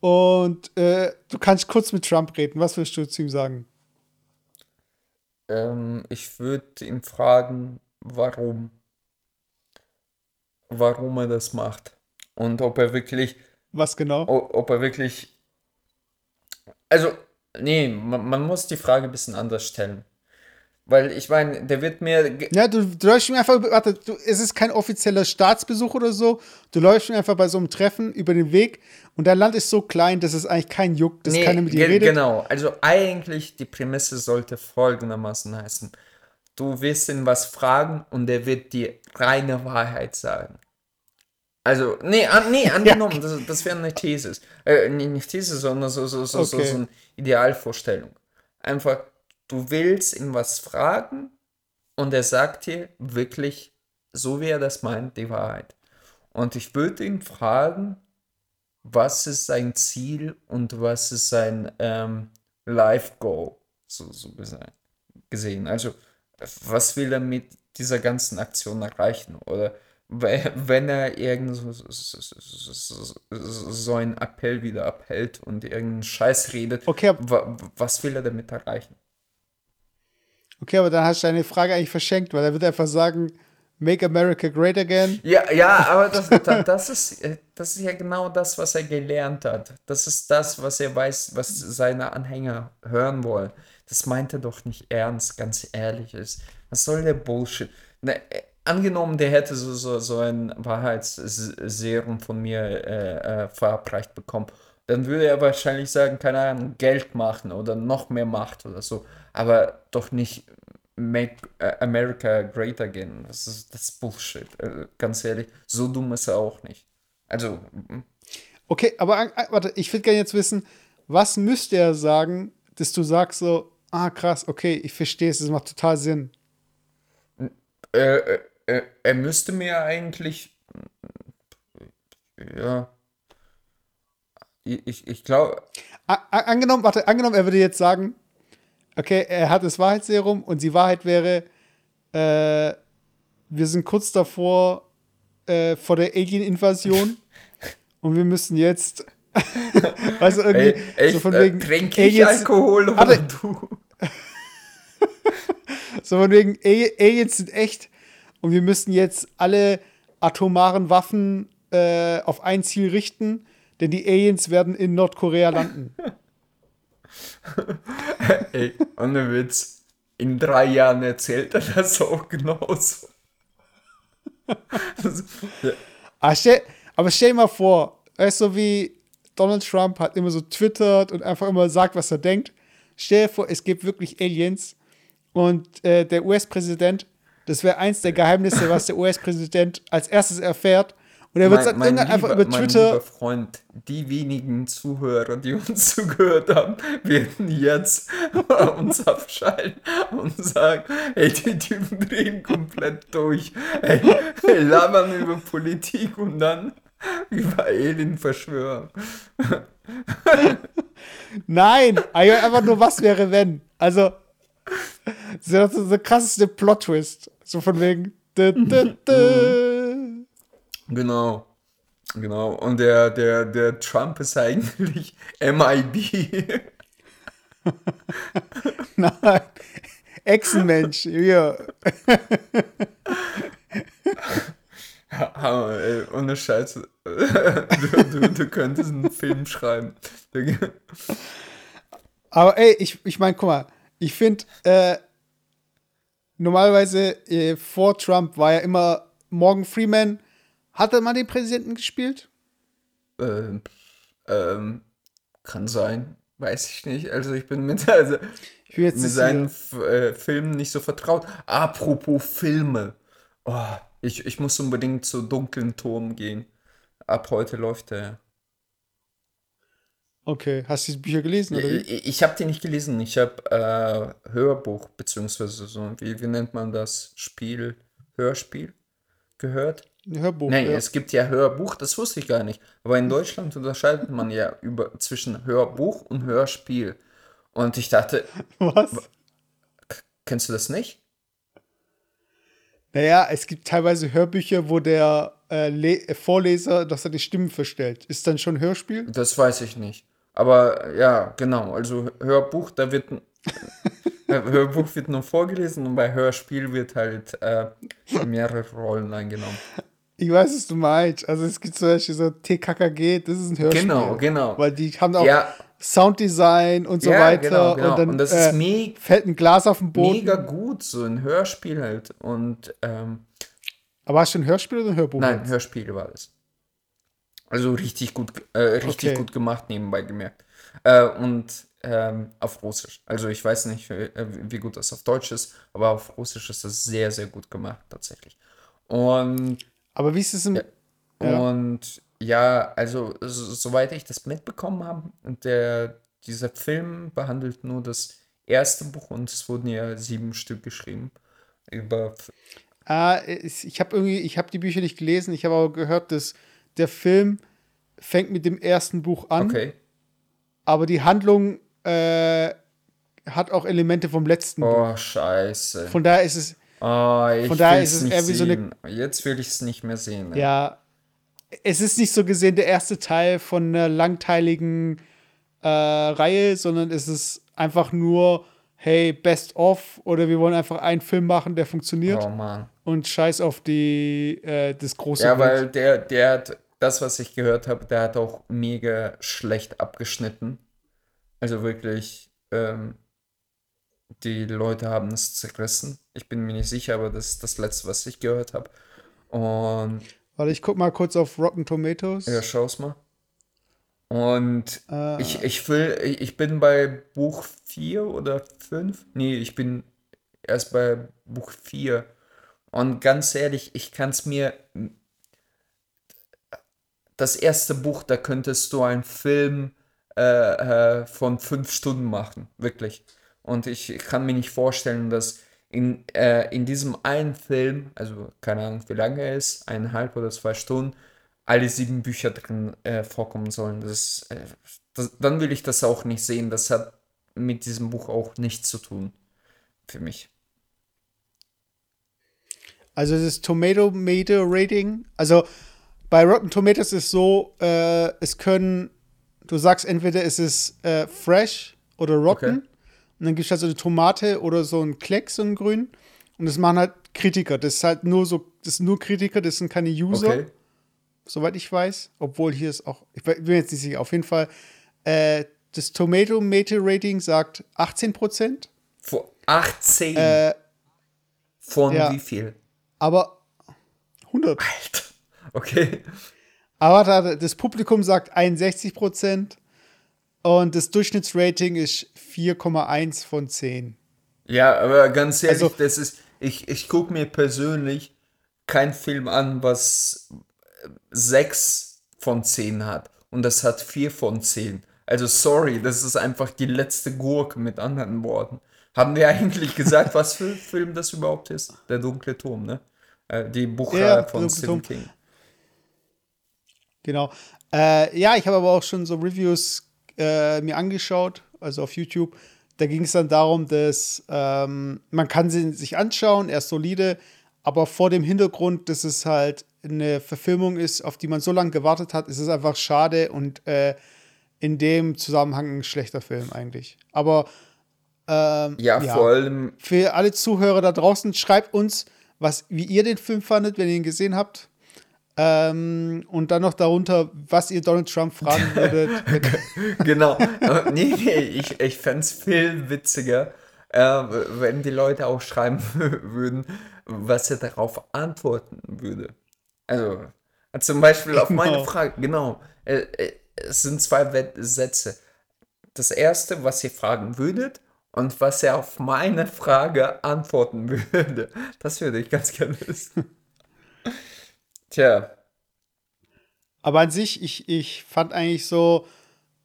und äh, du kannst kurz mit Trump reden. Was würdest du zu ihm sagen? Ähm, ich würde ihn fragen, warum. Warum er das macht. Und ob er wirklich. Was genau? Ob er wirklich. Also, nee, man, man muss die Frage ein bisschen anders stellen. Weil ich meine, der wird mir. Ja, du, du läufst mir einfach, warte, du, es ist kein offizieller Staatsbesuch oder so. Du läufst mir einfach bei so einem Treffen über den Weg und dein Land ist so klein, dass es eigentlich kein Juck, dass nee, keiner mit dir ge redet. Genau, also eigentlich die Prämisse sollte folgendermaßen heißen. Du wirst ihn was fragen und er wird dir reine Wahrheit sagen. Also, nee, an, nee angenommen, ja. das, das wäre eine These. Äh, nicht These, sondern so, so, so, okay. so, so eine Idealvorstellung. Einfach, du willst ihn was fragen und er sagt dir wirklich, so wie er das meint, die Wahrheit. Und ich würde ihn fragen, was ist sein Ziel und was ist sein ähm, Life Goal, so, so gesehen. Also, was will er mit dieser ganzen Aktion erreichen? Oder wenn er irgend so, einen Appell wieder abhält und irgendeinen Scheiß redet, okay. was will er damit erreichen? Okay, aber dann hast du deine Frage eigentlich verschenkt, weil er wird einfach sagen, Make America Great Again. Ja, ja, aber das, das, ist, das ist ja genau das, was er gelernt hat. Das ist das, was er weiß, was seine Anhänger hören wollen. Das meint er doch nicht ernst, ganz ehrlich ist. Was soll der Bullshit? Ne, angenommen, der hätte so, so, so ein Wahrheitsserum von mir äh, äh, verabreicht bekommen, dann würde er wahrscheinlich sagen, keine Ahnung, Geld machen oder noch mehr Macht oder so. Aber doch nicht Make äh, America Great Again. Das ist, das ist Bullshit. Äh, ganz ehrlich, so dumm ist er auch nicht. Also. Okay, aber warte, ich würde gerne jetzt wissen, was müsste er sagen, dass du sagst so, ah krass, okay, ich verstehe es, das macht total Sinn. Äh, äh, er müsste mir eigentlich. Ja. Ich, ich glaube. Angenommen, warte, angenommen, er würde jetzt sagen, okay, er hat das Wahrheitsserum und die Wahrheit wäre, äh, wir sind kurz davor, äh, vor der Alien-Invasion und wir müssen jetzt. weißt du, irgendwie. Ey, so von äh, wegen. Trink ich Alkohol oder du? so von wegen, Aliens sind echt und wir müssen jetzt alle atomaren Waffen äh, auf ein Ziel richten, denn die Aliens werden in Nordkorea landen. Ey, ohne Witz. In drei Jahren erzählt er das auch genauso. ja. aber, stell, aber stell dir mal vor, weißt du, wie Donald Trump hat immer so twittert und einfach immer sagt, was er denkt. Stell dir vor, es gibt wirklich Aliens und äh, der US-Präsident das wäre eins der Geheimnisse, was der US-Präsident als erstes erfährt. Und er wird dann irgendwann lieber, einfach über Twitter. Mein lieber Freund, die wenigen Zuhörer, die uns zugehört haben, werden jetzt uns abschalten und sagen: Ey, die Typen drehen komplett durch. Ey, ey labern über Politik und dann über Alien-Verschwörung. Nein, einfach nur, was wäre, wenn. Also, das ist der krasseste Plot-Twist. So von wegen. Genau. Genau. Und der, der, der Trump ist eigentlich MIB. Nein. Echsenmensch. Ja. Hammer, ey. Ohne Scheiße. Du, du, du könntest einen Film schreiben. Aber ey, ich, ich meine, guck mal, ich finde, äh, normalerweise äh, vor Trump war ja immer Morgan Freeman. Hat er mal den Präsidenten gespielt? Ähm, ähm, kann sein. Weiß ich nicht. Also ich bin mit, also, mit seinen äh, Filmen nicht so vertraut. Apropos Filme. Oh, ich, ich muss unbedingt zu dunklen Turm gehen. Ab heute läuft der. Okay, hast du die Bücher gelesen? Oder? Ich, ich habe die nicht gelesen. Ich habe äh, Hörbuch, beziehungsweise so, wie, wie nennt man das? Spiel, Hörspiel gehört. Hörbuch. Nein, ja. es gibt ja Hörbuch, das wusste ich gar nicht. Aber in Deutschland unterscheidet man ja über, zwischen Hörbuch und Hörspiel. Und ich dachte. Was? Kennst du das nicht? Naja, es gibt teilweise Hörbücher, wo der äh, Vorleser, dass er die Stimmen verstellt. Ist dann schon Hörspiel? Das weiß ich nicht. Aber ja, genau. Also Hörbuch, da wird Hörbuch wird nur vorgelesen und bei Hörspiel wird halt äh, mehrere Rollen eingenommen. Ich weiß, was du meinst. Also es gibt zum Beispiel so TKKG, das ist ein Hörspiel. Genau, genau. Weil die haben auch, ja. Sounddesign und so Ja, weiter. genau, genau. Und dann Und das äh, ist me fällt ein Glas auf den Boden. mega gut, so ein Hörspiel halt. Und ähm, Aber hast du ein Hörspiel oder ein Hörbuch? nein, Hörspiel war das. Also richtig gut, äh, richtig Okay. gut gemacht, nebenbei gemerkt. Äh, und ähm, auf Russisch. Also ich weiß nicht, äh, wie gut das auf Deutsch ist, aber auf Russisch ist das sehr, sehr gut gemacht, tatsächlich. Und Aber wie ist es im. Ja. Ja. Und ja, also so, soweit ich das mitbekommen habe, der, dieser Film behandelt nur das erste Buch und es wurden ja sieben Stück geschrieben. Über, Ah, ich habe irgendwie, ich habe die Bücher nicht gelesen, ich habe aber gehört, dass der Film fängt mit dem ersten Buch an, okay. aber die Handlung äh, hat auch Elemente vom letzten Buch. Oh, scheiße. Von daher ist es, Oh, ich von daher ist es nicht eher wie so eine- sehen. Jetzt will ich es nicht mehr sehen. ne? ja, es ist nicht so gesehen der erste Teil von einer langteiligen äh, Reihe, sondern es ist einfach nur, hey, best of oder wir wollen einfach einen Film machen, der funktioniert Oh Mann. und scheiß auf die, äh, das große Ja, Bild. weil der, der hat, das, was ich gehört habe, der hat auch mega schlecht abgeschnitten. Also wirklich, ähm, die Leute haben es zerrissen. Ich bin mir nicht sicher, aber das ist das Letzte, was ich gehört habe. Und Warte, ich guck mal kurz auf Rotten Tomatoes. ja, schau's mal. Und Äh, ich, ich will, ich bin bei Buch 4 oder 5. Nee, ich bin erst bei Buch 4. Und ganz ehrlich, ich kann es mir. Das erste Buch, da könntest du einen Film äh, äh, von fünf Stunden machen. Wirklich. Und ich kann mir nicht vorstellen, dass in, äh, in diesem einen Film, also keine Ahnung, wie lange er ist, eineinhalb oder zwei Stunden, alle sieben Bücher drin äh, vorkommen sollen. Das, äh, das, dann will ich das auch nicht sehen. Das hat mit diesem Buch auch nichts zu tun. Für mich. Also das Tomato Meter Rating, also bei Rotten Tomatoes ist so, äh, es können, du sagst entweder es ist äh, fresh oder rotten Okay. und dann gibt es halt so eine Tomate oder so einen Kleck, so einen grün und das machen halt Kritiker, das ist halt nur so, das sind nur Kritiker, das sind keine User, Okay. soweit ich weiß, obwohl hier ist auch, ich bin jetzt nicht sicher, auf jeden Fall, äh, das Tomato Meter Rating sagt 18 Prozent, Vor 18. äh, von ja. wie viel? aber 100. Alter. Okay. Aber da, das Publikum sagt 61 Prozent und das Durchschnittsrating ist 4,1 von 10. Ja, aber ganz ehrlich, Also- das ist. Ich, ich gucke mir persönlich keinen Film an, was 6 von 10 hat. Und das hat 4 von 10. Also sorry, das ist einfach die letzte Gurke mit anderen Worten. Haben wir eigentlich gesagt, was für ein Film das überhaupt ist? Der dunkle Turm, ne? Äh, Die Buchreihe Ja, von Stephen. King. Genau. Äh, ja, ich habe aber auch schon so Reviews äh, mir angeschaut, also auf YouTube. Da ging es dann darum, dass ähm, man kann sie sich anschauen, er ist solide, aber vor dem Hintergrund, dass es halt eine Verfilmung ist, auf die man so lange gewartet hat, ist es einfach schade und äh, in dem Zusammenhang ein schlechter Film eigentlich. Aber ähm, Ja, vor allem, für alle Zuhörer da draußen, schreibt uns, was, wie ihr den Film fandet, wenn ihr ihn gesehen habt. Ähm, und dann noch darunter, was ihr Donald Trump fragen würdet. genau. Äh, nee, nee, ich, ich fände es viel witziger, äh, wenn die Leute auch schreiben würden, was er darauf antworten würde. Also, zum Beispiel auf meine Genau. Frage, genau, äh, äh, es sind zwei Wet Sätze. Das erste, was ihr fragen würdet und was er auf meine Frage antworten würde. Das würde ich ganz gerne wissen. Tja, Aber an sich, ich, ich fand eigentlich so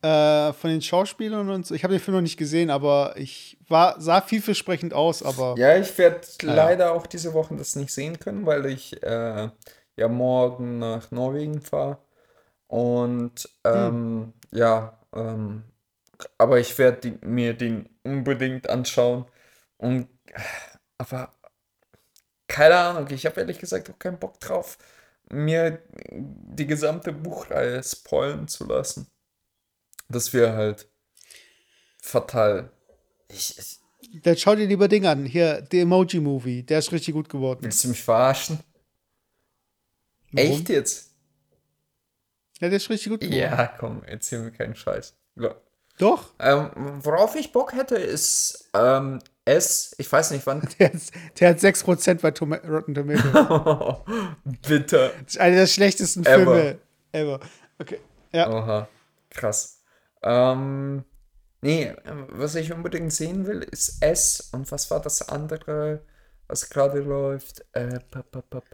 äh, von den Schauspielern und so, ich habe den Film noch nicht gesehen, aber ich war, sah vielversprechend aus, aber Ja, ich werde Ja. leider auch diese Woche das nicht sehen können, weil ich äh, ja morgen nach Norwegen fahre. Und ähm, ja, ähm, aber ich werde mir den unbedingt anschauen. Und aber keine Ahnung, ich habe ehrlich gesagt auch keinen Bock drauf, mir die gesamte Buchreihe spoilen zu lassen. Das wäre halt fatal. Ich, ich, dann schau dir lieber Ding an. Hier, The Emoji Movie, der ist richtig gut geworden. willst du mich verarschen? Warum? Echt jetzt? Ja, der ist richtig gut geworden. Ja, komm, erzähl mir keinen Scheiß. Doch. Ähm, worauf ich Bock hätte, ist ähm, S. Ich weiß nicht, wann. Der hat, der hat 6% bei Toma Rotten Tomatoes. Bitte. Das ist einer der schlechtesten Ever. Filme ever. Okay. Ja. Oha, krass. Ähm, nee, was ich unbedingt sehen will, ist S. Und was war das andere, was gerade läuft? Äh, pap, pap, pap.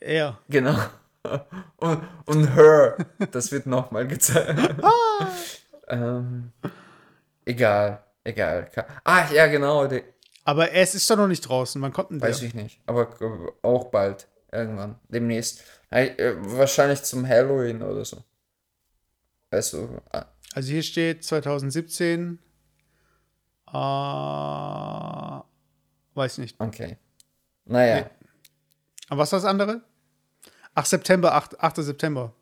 Er. Genau. Und, und Her. Das wird nochmal gezeigt. ähm, egal, egal. Ah, ja, genau. Aber es ist doch noch nicht draußen. Wann kommt denn der? weiß ich nicht. Aber äh, auch bald. Irgendwann. Demnächst. Äh, wahrscheinlich zum Halloween oder so. Also, ah, Also hier steht 2017. Äh, weiß nicht. okay. Naja. Nee. Aber was war das andere? Ach, September, 8, 8. September.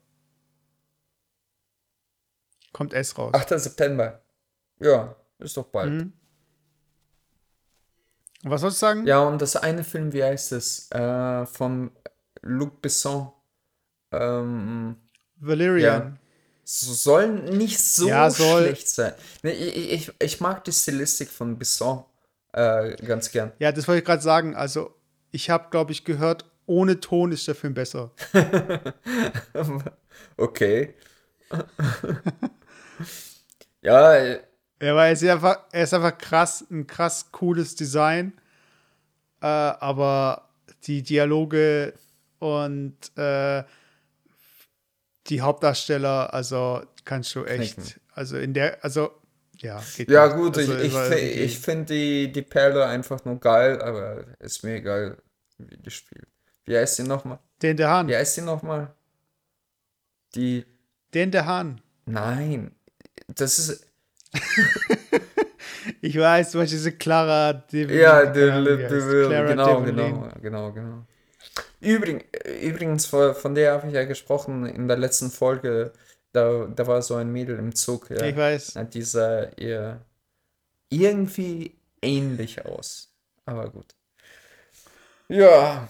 Kommt S raus. 8. September. Ja, ist doch bald. Mhm. Was sollst du sagen? Ja, und das eine Film, wie heißt es? Äh, von Luc Besson. Ähm, Valerian. soll nicht so Ja, soll. schlecht sein. Ich, ich, ich mag die Stilistik von Besson äh, ganz gern. Ja, das wollte ich gerade sagen. Also, ich habe, glaube ich, gehört, ohne Ton ist der Film besser. okay. ja, äh, Ja, weil er ist einfach, er ist einfach krass, ein krass cooles Design. Äh, aber die Dialoge und äh, die Hauptdarsteller, also kannst du echt, Knicken. also in der, also ja, geht ja nicht. gut, also, ich, ich, ich finde die, die Perle einfach nur geil, aber ist mir egal, wie die spielt. Wie heißt sie nochmal? Den der Hahn. Wie heißt sie nochmal? Die. Den der Hahn. Nein. Das ist. Ich weiß, zum Beispiel diese Clara de Ja, keine de, Ahnung, de, wie die de, heißt. Clara genau, Devlin. genau, genau, genau. Übrig, übrigens, von, der habe ich ja gesprochen in der letzten Folge. Da, da war so ein Mädel im Zug. Ja. Ich weiß. Die sah ihr irgendwie ähnlich aus. Aber gut. Ja.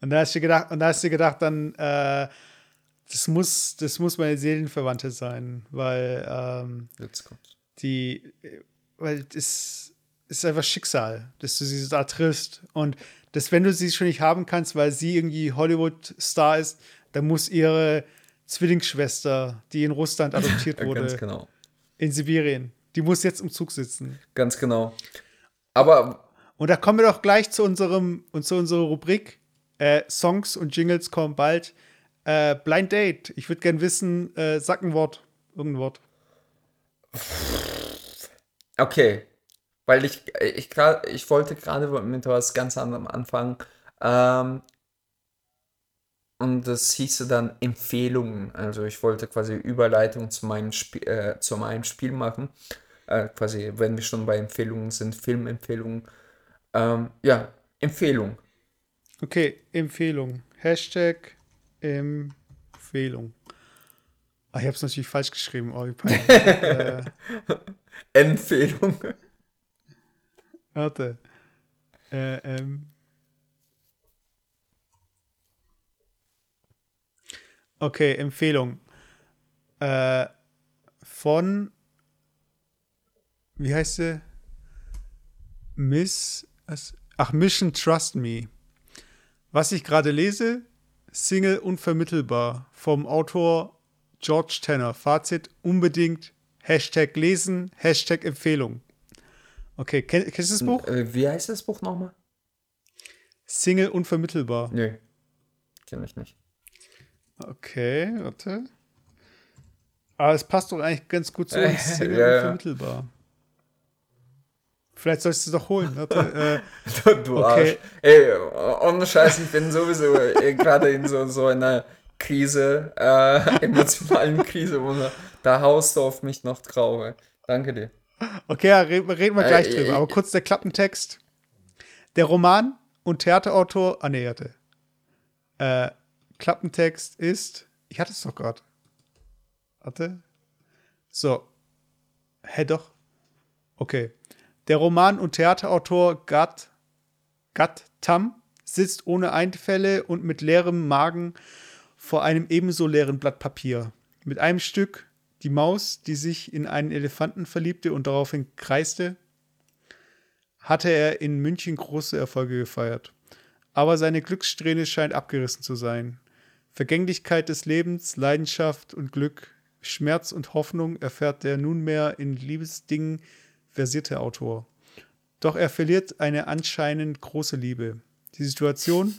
Und da hast du gedacht, und da hast du gedacht, dann, äh, das muss, das muss meine Seelenverwandte sein, weil ähm, Jetzt kommt's. die, weil das ist einfach Schicksal, dass du sie da triffst. Und dass, wenn du sie schon nicht haben kannst, weil sie irgendwie Hollywood-Star ist, dann muss ihre Zwillingsschwester, die in Russland adoptiert wurde, Ganz genau. in Sibirien, die muss jetzt im Zug sitzen. Ganz genau. Aber Und da kommen wir doch gleich zu unserem und zu unserer Rubrik. Äh, Songs und Jingles kommen bald. Äh, Blind Date. Ich würde gern wissen, äh, sag ein Wort. Irgendein Wort. Okay, weil ich, ich, grad, ich wollte gerade mit was ganz anderem anfangen. Ähm, und das hieße dann Empfehlungen. Also ich wollte quasi Überleitung zu meinem Spiel, äh, zu meinem Spiel machen. Äh, quasi, wenn wir schon bei Empfehlungen sind, Filmempfehlungen. Ähm, ja, Empfehlung. Okay, Empfehlung. Hashtag Empfehlung. Ah, ich habe es natürlich falsch geschrieben. Oh, äh, Empfehlung. warte. Äh, ähm. Okay, Empfehlung. Äh, von. Wie heißt sie? Miss. Ach, Mission Trust Me. Was ich gerade lese, Single unvermittelbar vom Autor George Tanner. Fazit unbedingt Hashtag lesen, Hashtag Empfehlung. Okay, kenn, kennst du das Buch? Äh, wie heißt das Buch nochmal? Single unvermittelbar. Nö, kenne ich nicht. Okay, warte. Aber es passt doch eigentlich ganz gut zu uns. Single unvermittelbar. Vielleicht sollst du es doch holen. Warte, äh, Du, du Okay. Arsch. Ey, ohne Scheiß, ich bin sowieso äh, gerade in so, so einer Krise, äh, emotionalen Krise, wo da- da haust du auf mich noch drauf. Danke dir. Okay, ja, reden, wir- reden wir gleich Äh, drüber. Aber kurz der Klappentext. Der Roman und Theaterautor, ah nee, warte. Äh, Klappentext ist, ich hatte es doch gerade. Warte. So. Hä, doch. Okay. Der Roman und Theaterautor Gat, Gat Tam sitzt ohne Einfälle und mit leerem Magen vor einem ebenso leeren Blatt Papier. Mit einem Stück Die Maus, die sich in einen Elefanten verliebte und daraufhin kreiste, hatte er in München große Erfolge gefeiert. Aber seine Glückssträhne scheint abgerissen zu sein. Vergänglichkeit des Lebens, Leidenschaft und Glück, Schmerz und Hoffnung erfährt der nunmehr in Liebesdingen versierte Autor. Doch er verliert eine anscheinend große Liebe. Die Situation,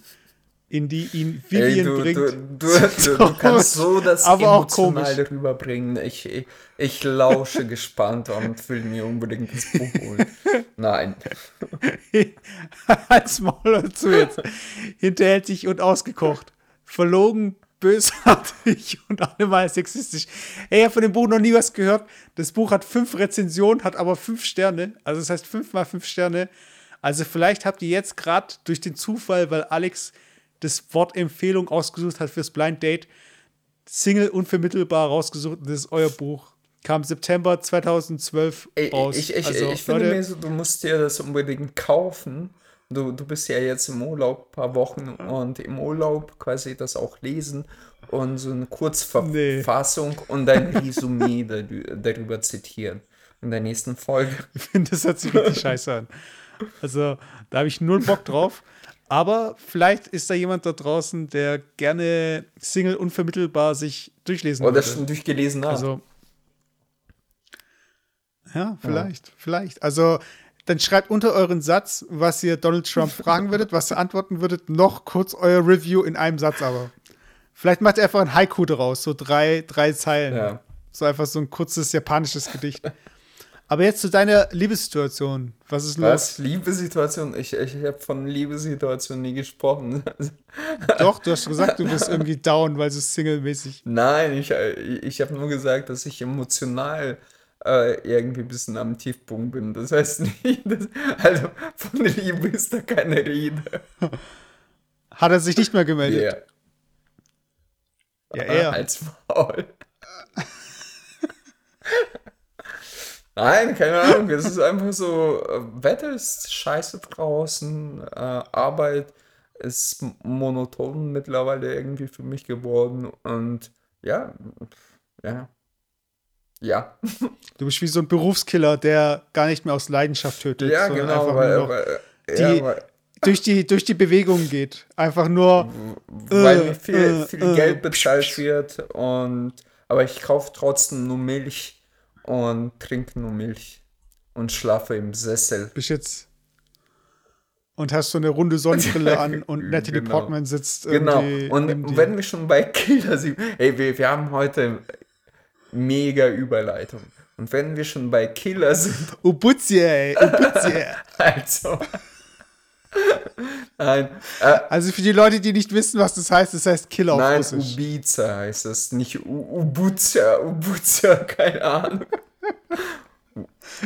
in die ihn Vivian Ey, du, bringt, du, du, du, kannst so das aber auch emotional komisch. rüberbringen. Ich, ich, ich lausche gespannt und will mir unbedingt das Buch holen. Nein. als Maul dazu jetzt. Hinterhältig und ausgekocht. Verlogen, bösartig und allemal sexistisch. Ey, ich habe von dem Buch noch nie was gehört. Das Buch hat fünf Rezensionen, hat aber fünf Sterne. Also das heißt fünf mal fünf Sterne. Also vielleicht habt ihr jetzt gerade durch den Zufall, weil Alex das Wort Empfehlung ausgesucht hat fürs Blind Date, Single unvermittelbar rausgesucht. Das ist euer Buch. Kam September 2012 Ey, raus. ich ich, also, ich finde Leute, mir so, du musst dir das unbedingt kaufen. Du, du bist ja jetzt im Urlaub ein paar Wochen und im Urlaub quasi das auch lesen und so eine Kurzverfassung und ein Resümee darü- darüber zitieren. In der nächsten Folge. Ich finde, das hört sich richtig scheiße an. Also, da habe ich null Bock drauf. Aber vielleicht ist da jemand da draußen, der gerne Single unvermittelbar sich durchlesen Oder würde. schon durchgelesen hat. Also, ja, vielleicht, vielleicht. Also, dann schreibt unter euren Satz, was ihr Donald Trump fragen würdet, was ihr antworten würdet, noch kurz euer Review in einem Satz aber. Vielleicht macht ihr einfach ein Haiku daraus, so drei, drei Zeilen. Ja. So einfach so ein kurzes japanisches Gedicht. Aber jetzt zu deiner Liebessituation. Was ist Was? Liebessituation? Ich, ich habe von Liebessituation nie gesprochen. los? Doch, du hast gesagt, du bist irgendwie down, weil du single-mäßig. Nein, ich, ich habe nur gesagt, dass ich emotional äh, irgendwie ein bisschen am Tiefpunkt bin. Das heißt nicht, dass, also von Liebe ist da keine Rede. Hat er sich nicht mehr gemeldet? Ja, Ja, er. als Maul. Nein, keine Ahnung. Es ist einfach so, äh, Wetter ist scheiße draußen, äh, Arbeit ist monoton mittlerweile irgendwie für mich geworden und ja, ja, ja, Du bist wie so ein Berufskiller, der gar nicht mehr aus Leidenschaft tötet, ja, sondern genau, einfach weil, nur weil, die- ja, weil, durch, die, durch die Bewegung geht. Einfach nur, weil Äh, mir viel, äh, viel äh. Geld bezahlt wird und aber ich kaufe trotzdem nur Milch und trinke nur Milch und schlafe im Sessel. bist jetzt und hast so eine runde Sonnenbrille an und Natalie Genau. Portman sitzt Genau. Und wenn wir schon bei Killer sind, ey, wir, wir haben heute mega Überleitung. Und wenn wir schon bei Killer sind, Ubuzie, ey, Ubuzie. also. Nein, äh, also für die Leute, die nicht wissen, was das heißt, das heißt Killer auf nein, Russisch. Ubiza heißt das, nicht U Ubuza, Ubuza, keine Ahnung.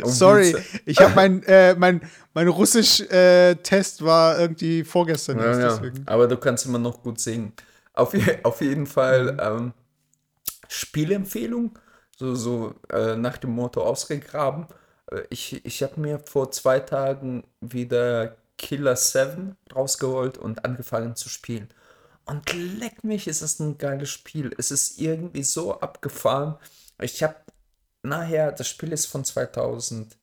Sorry, Ubiza. ich habe mein, äh, mein, mein Russisch-Test war irgendwie vorgestern Ja, ja. Aber du kannst immer noch gut singen. Auf, je, auf jeden Fall ähm, Spielempfehlung, so, so äh, nach dem Motto ausgegraben. Äh, ich ich habe mir vor zwei Tagen wieder Killer 7 rausgeholt und angefangen zu spielen. Und leck mich, ist es ein geiles Spiel. Es ist irgendwie so abgefahren. Ich habe nachher, das Spiel ist von 2000,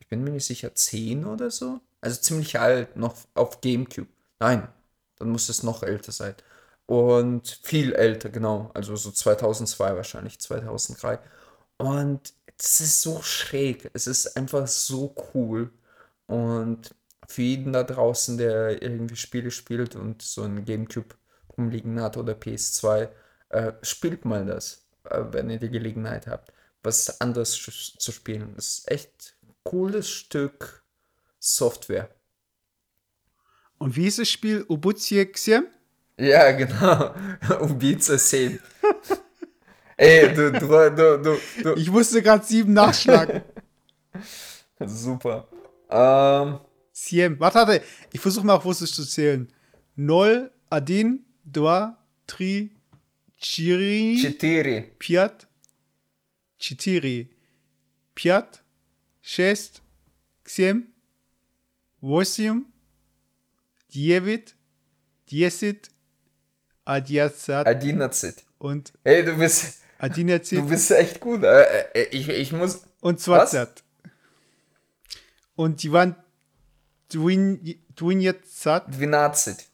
ich bin mir nicht sicher, 10 oder so. Also ziemlich alt, noch auf GameCube. Nein, dann muss es noch älter sein. Und viel älter, genau. Also so 2002 wahrscheinlich, 2003. Und es ist so schräg. Es ist einfach so cool. Und für jeden da draußen, der irgendwie Spiele spielt und so ein Gamecube rumliegen hat oder PS2, äh, spielt mal das, äh, wenn ihr die Gelegenheit habt, was anderes zu spielen. Das ist echt cooles Stück Software. Und wie ist das Spiel? Ubuzie Xiem? Ja, genau. Ubiza 10. Ey, du, du, du, du, du. Ich musste gerade sieben nachschlagen. Super. Ähm, Siem. Warte, warte. Ich versuche mal auf Russisch zu zählen. Nol, Adin, Два, Tri, Chiri, 4. Пять, Четыре, Пять, Шесть, Семь, Восемь, Девять, Десять, Adiazat. Adinazit. Und. Hey, du bist. Adinazit. Du bist echt gut. Äh, äh, äh, ich, ich muss. Und Zwazat. Und die waren. Dwin, Dwinazat. Dwinazit.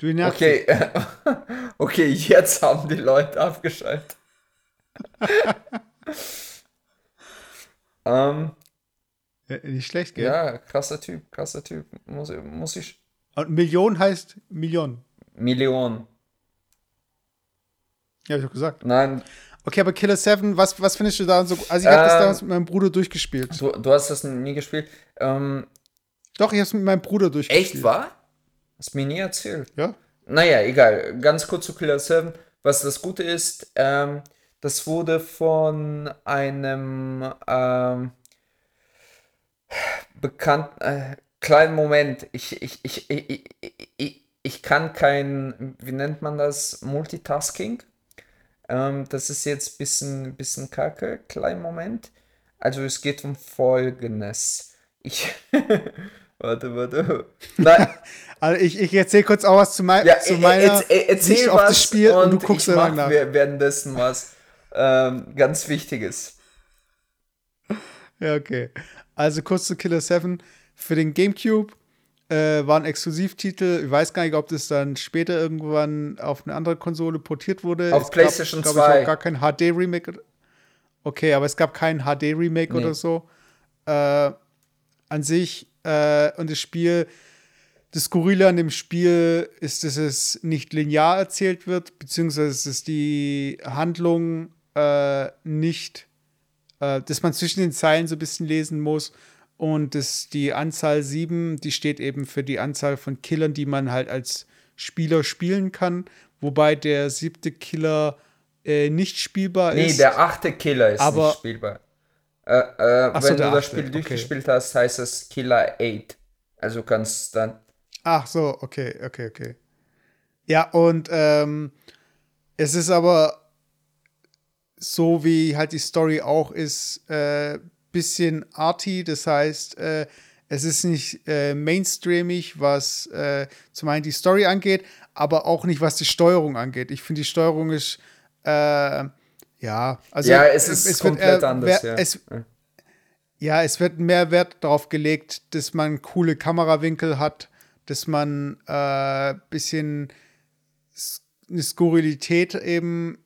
Dwinazit. Okay. okay, jetzt haben die Leute abgeschaltet. ähm, Nicht schlecht, gell? Ja, krasser Typ, krasser Typ. Muss, muss ich. Und Million heißt Million. Million. Ja, hab ich doch gesagt. Nein. Okay, aber Killer 7, was, was findest du da so? Also, ich habe das ähm, damals mit meinem Bruder durchgespielt. Du, du hast das nie gespielt? Ähm, Doch, ich habe es mit meinem Bruder durchgespielt. Echt wahr? Hast mir nie erzählt. Ja. Naja, egal. Ganz kurz zu Killer 7. Was das Gute ist, ähm, das wurde von einem ähm, bekannten, äh, kleinen Moment. Ich, ich, ich, ich, ich, ich kann kein, wie nennt man das, Multitasking. Ähm, das ist jetzt ein bisschen, bisschen kacke, kleinen Moment. Also es geht um Folgendes. Ich. warte, warte. Nein. also ich, ich erzähle kurz auch was zu, mein, ja, zu meiner er, erzähl was das Spiel und, und du guckst ich mach nach. währenddessen was ähm, ganz Wichtiges. Ja, okay. Also kurz zu Killer 7. Für den Gamecube äh, war ein Exklusivtitel. Ich weiß gar nicht, ob das dann später irgendwann auf eine andere Konsole portiert wurde. Auf es PlayStation gab, 2. Ich, gar kein HD-Remake. Okay, aber es gab kein HD-Remake nee. oder so. Äh, an sich äh, und das Spiel, das Skurrile an dem Spiel ist, dass es nicht linear erzählt wird, beziehungsweise dass die Handlung äh, nicht, äh, dass man zwischen den Zeilen so ein bisschen lesen muss und das, die Anzahl 7, die steht eben für die Anzahl von Killern, die man halt als Spieler spielen kann. Wobei der siebte Killer äh, nicht spielbar nee, ist. Nee, der achte Killer ist aber, nicht spielbar. Äh, äh, so, wenn du achte, das Spiel okay. durchgespielt hast, heißt es Killer 8. Also kannst dann. Ach so, okay, okay, okay. Ja, und ähm, es ist aber so, wie halt die Story auch ist, äh, bisschen arty, das heißt, äh, es ist nicht äh, mainstreamig, was äh, zum einen die Story angeht, aber auch nicht, was die Steuerung angeht. Ich finde, die Steuerung ist, äh, ja, also. Ja, es ist es komplett wird, anders, ja. Es, ja, es wird mehr Wert darauf gelegt, dass man coole Kamerawinkel hat, dass man ein äh, bisschen eine Skurrilität eben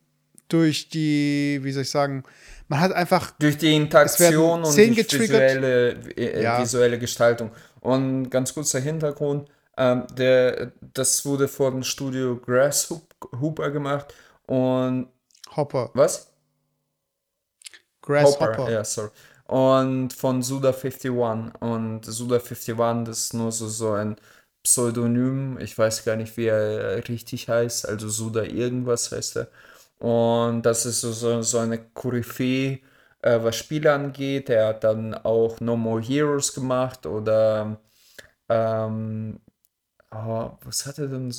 durch die, wie soll ich sagen, man hat einfach. Durch die Interaktion und die visuelle, äh, ja. visuelle Gestaltung. Und ganz kurzer Hintergrund: ähm, der, Das wurde von Studio Grasshopper gemacht und. Hopper. Was? Grasshopper. Hopper, ja, sorry. Und von Suda51. Und Suda51, das ist nur so, so ein Pseudonym. Ich weiß gar nicht, wie er richtig heißt. Also Suda irgendwas heißt er. Und das ist so, so, eine Koryphäe, äh, was Spiele angeht. Er hat dann auch No More Heroes gemacht oder ähm, oh, was hat er denn?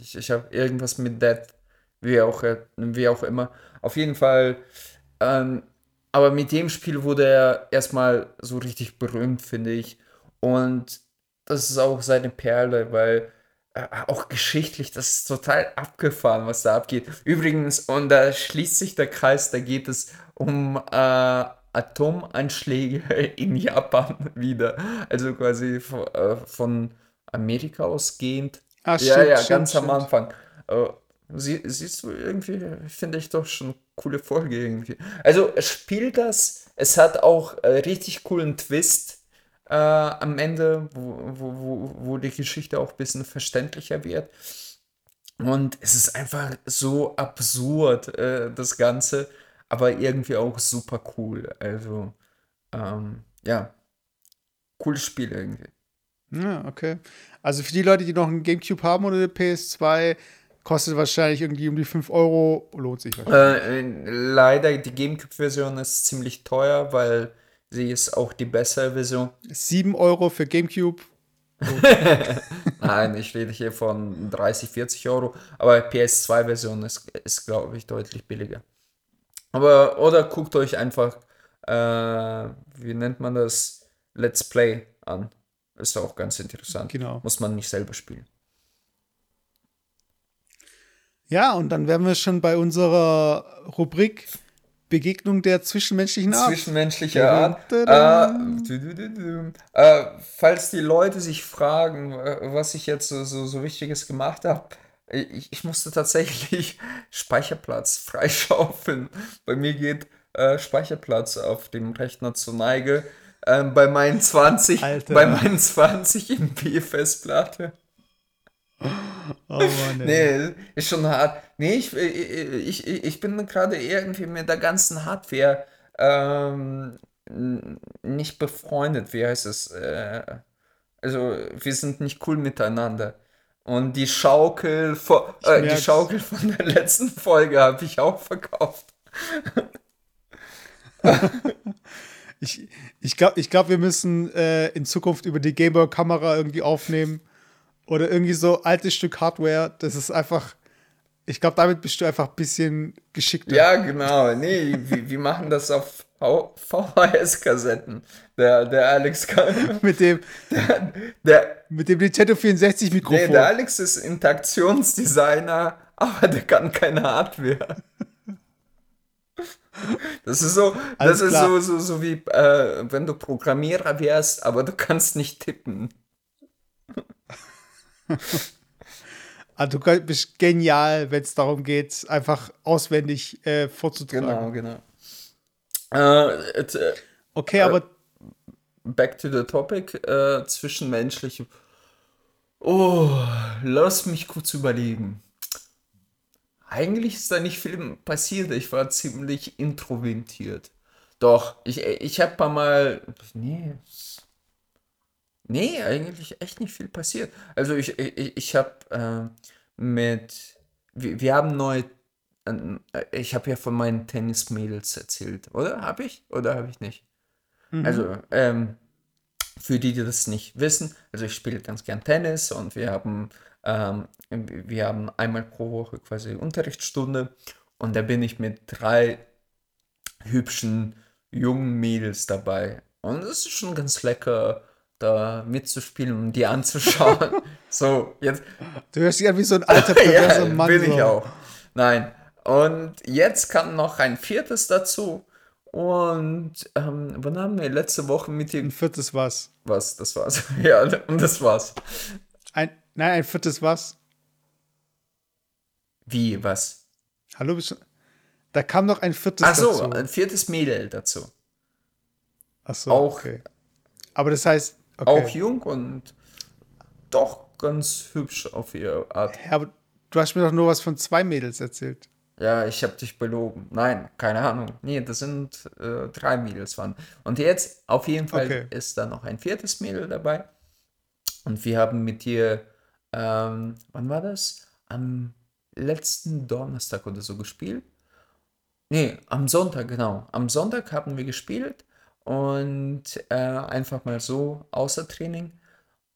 Ich, ich habe irgendwas mit Death, wie auch, wie auch immer. Auf jeden Fall, ähm, aber mit dem Spiel wurde er erstmal so richtig berühmt, finde ich. Und das ist auch seine Perle, weil äh, auch geschichtlich, das ist total abgefahren, was da abgeht. Übrigens, und da schließt sich der Kreis, da geht es um äh, Atomanschläge in Japan wieder. Also quasi von, äh, von Amerika ausgehend. Ach, ja, stimmt, ja, stimmt, ganz stimmt. am Anfang. Äh, sie, siehst du irgendwie, finde ich doch schon coole Folge irgendwie. Also spielt das, es hat auch äh, richtig coolen Twist äh, am Ende, wo, wo, wo, wo die Geschichte auch ein bisschen verständlicher wird. Und es ist einfach so absurd, äh, das Ganze, aber irgendwie auch super cool. Also, ähm, ja, cooles Spiel irgendwie. Ja, okay. Also für die Leute, die noch einen Gamecube haben oder eine PS2, kostet wahrscheinlich irgendwie um die 5 Euro, lohnt sich wahrscheinlich. Äh, leider, die Gamecube-Version ist ziemlich teuer, weil Sie ist auch die bessere Version. 7 Euro für GameCube. Nein, ich rede hier von 30, 40 Euro. Aber PS2-Version ist, ist glaube ich, deutlich billiger. Aber, oder guckt euch einfach, äh, wie nennt man das? Let's Play an. Ist auch ganz interessant. Genau. Muss man nicht selber spielen. Ja, und dann wären wir schon bei unserer Rubrik Begegnung der zwischenmenschlichen Art. Zwischenmenschliche Art. Äh, äh, falls die Leute sich fragen, was ich jetzt so, so, so Wichtiges gemacht habe, ich, ich, musste tatsächlich Speicherplatz freischaufeln. Bei mir geht äh, Speicherplatz auf dem Rechner zur Neige. Ähm, bei meinen 20, Alter. bei meinen 20 MB Festplatte. Oh Mann, nee, ist schon hart. Nee, ich, ich, ich, ich bin gerade irgendwie mit der ganzen Hardware ähm, nicht befreundet. Wie heißt es? Äh, also, wir sind nicht cool miteinander. Und die Schaukel, vor, äh, die Schaukel von der letzten Folge habe ich auch verkauft. ich ich glaube, ich glaub, wir müssen äh, in Zukunft über die Gameboy-Kamera irgendwie aufnehmen. Oder irgendwie so altes Stück Hardware. Das ist einfach. Ich glaube, damit bist du einfach ein bisschen geschickter. Ja, genau. Nee, wir, wir machen das auf VHS-Kassetten. Der, der Alex kann. mit dem. Der, der, mit dem Nintendo 64 Mikrofon. Nee, der Alex ist Interaktionsdesigner, aber der kann keine Hardware. Das ist so, das ist so, so, so wie äh, wenn du Programmierer wärst, aber du kannst nicht tippen. Also du bist genial, wenn es darum geht, einfach auswendig äh, vorzutragen. Genau, genau. Äh, it, äh, okay, äh, aber back to the topic, äh, zwischenmenschlich. Oh, lass mich kurz überlegen. Eigentlich ist da nicht viel passiert. Ich war ziemlich introvertiert. Doch, ich, ich habe Mal. Nee. Nee, eigentlich echt nicht viel passiert. Also ich, ich, ich habe äh, mit. Wir, wir haben neu. Äh, ich habe ja von meinen Tennismädels erzählt, oder? Habe ich? Oder habe ich nicht? Mhm. Also, ähm, für die, die das nicht wissen, also ich spiele ganz gern Tennis und wir haben ähm, wir haben einmal pro Woche quasi Unterrichtsstunde und da bin ich mit drei hübschen jungen Mädels dabei. Und es ist schon ganz lecker, da mitzuspielen und die anzuschauen. so, jetzt. Du hörst an wie so ein alter perverser ja, Mann. Bin so. ich auch. Nein. Und jetzt kam noch ein viertes dazu. Und ähm, wann haben wir letzte Woche mit dem. Ein viertes was? Was, das war's. ja, und das war's. Ein, nein, ein viertes was? Wie, was? Hallo, bist du, da kam noch ein viertes Ach so, dazu. ein viertes Mädel dazu. Ach so, auch, okay. Aber das heißt, okay. auch jung und doch ganz hübsch auf ihre Art. Ja, aber du hast mir doch nur was von zwei Mädels erzählt. Ja, ich habe dich belogen. Nein, keine Ahnung. Nee, das sind äh, drei Mädels waren. Und jetzt auf jeden Fall okay. ist da noch ein viertes Mädel dabei. Und wir haben mit ihr, ähm, wann war das? Am letzten Donnerstag oder so gespielt. Nee, am Sonntag, genau. Am Sonntag haben wir gespielt und äh, einfach mal so außer Training.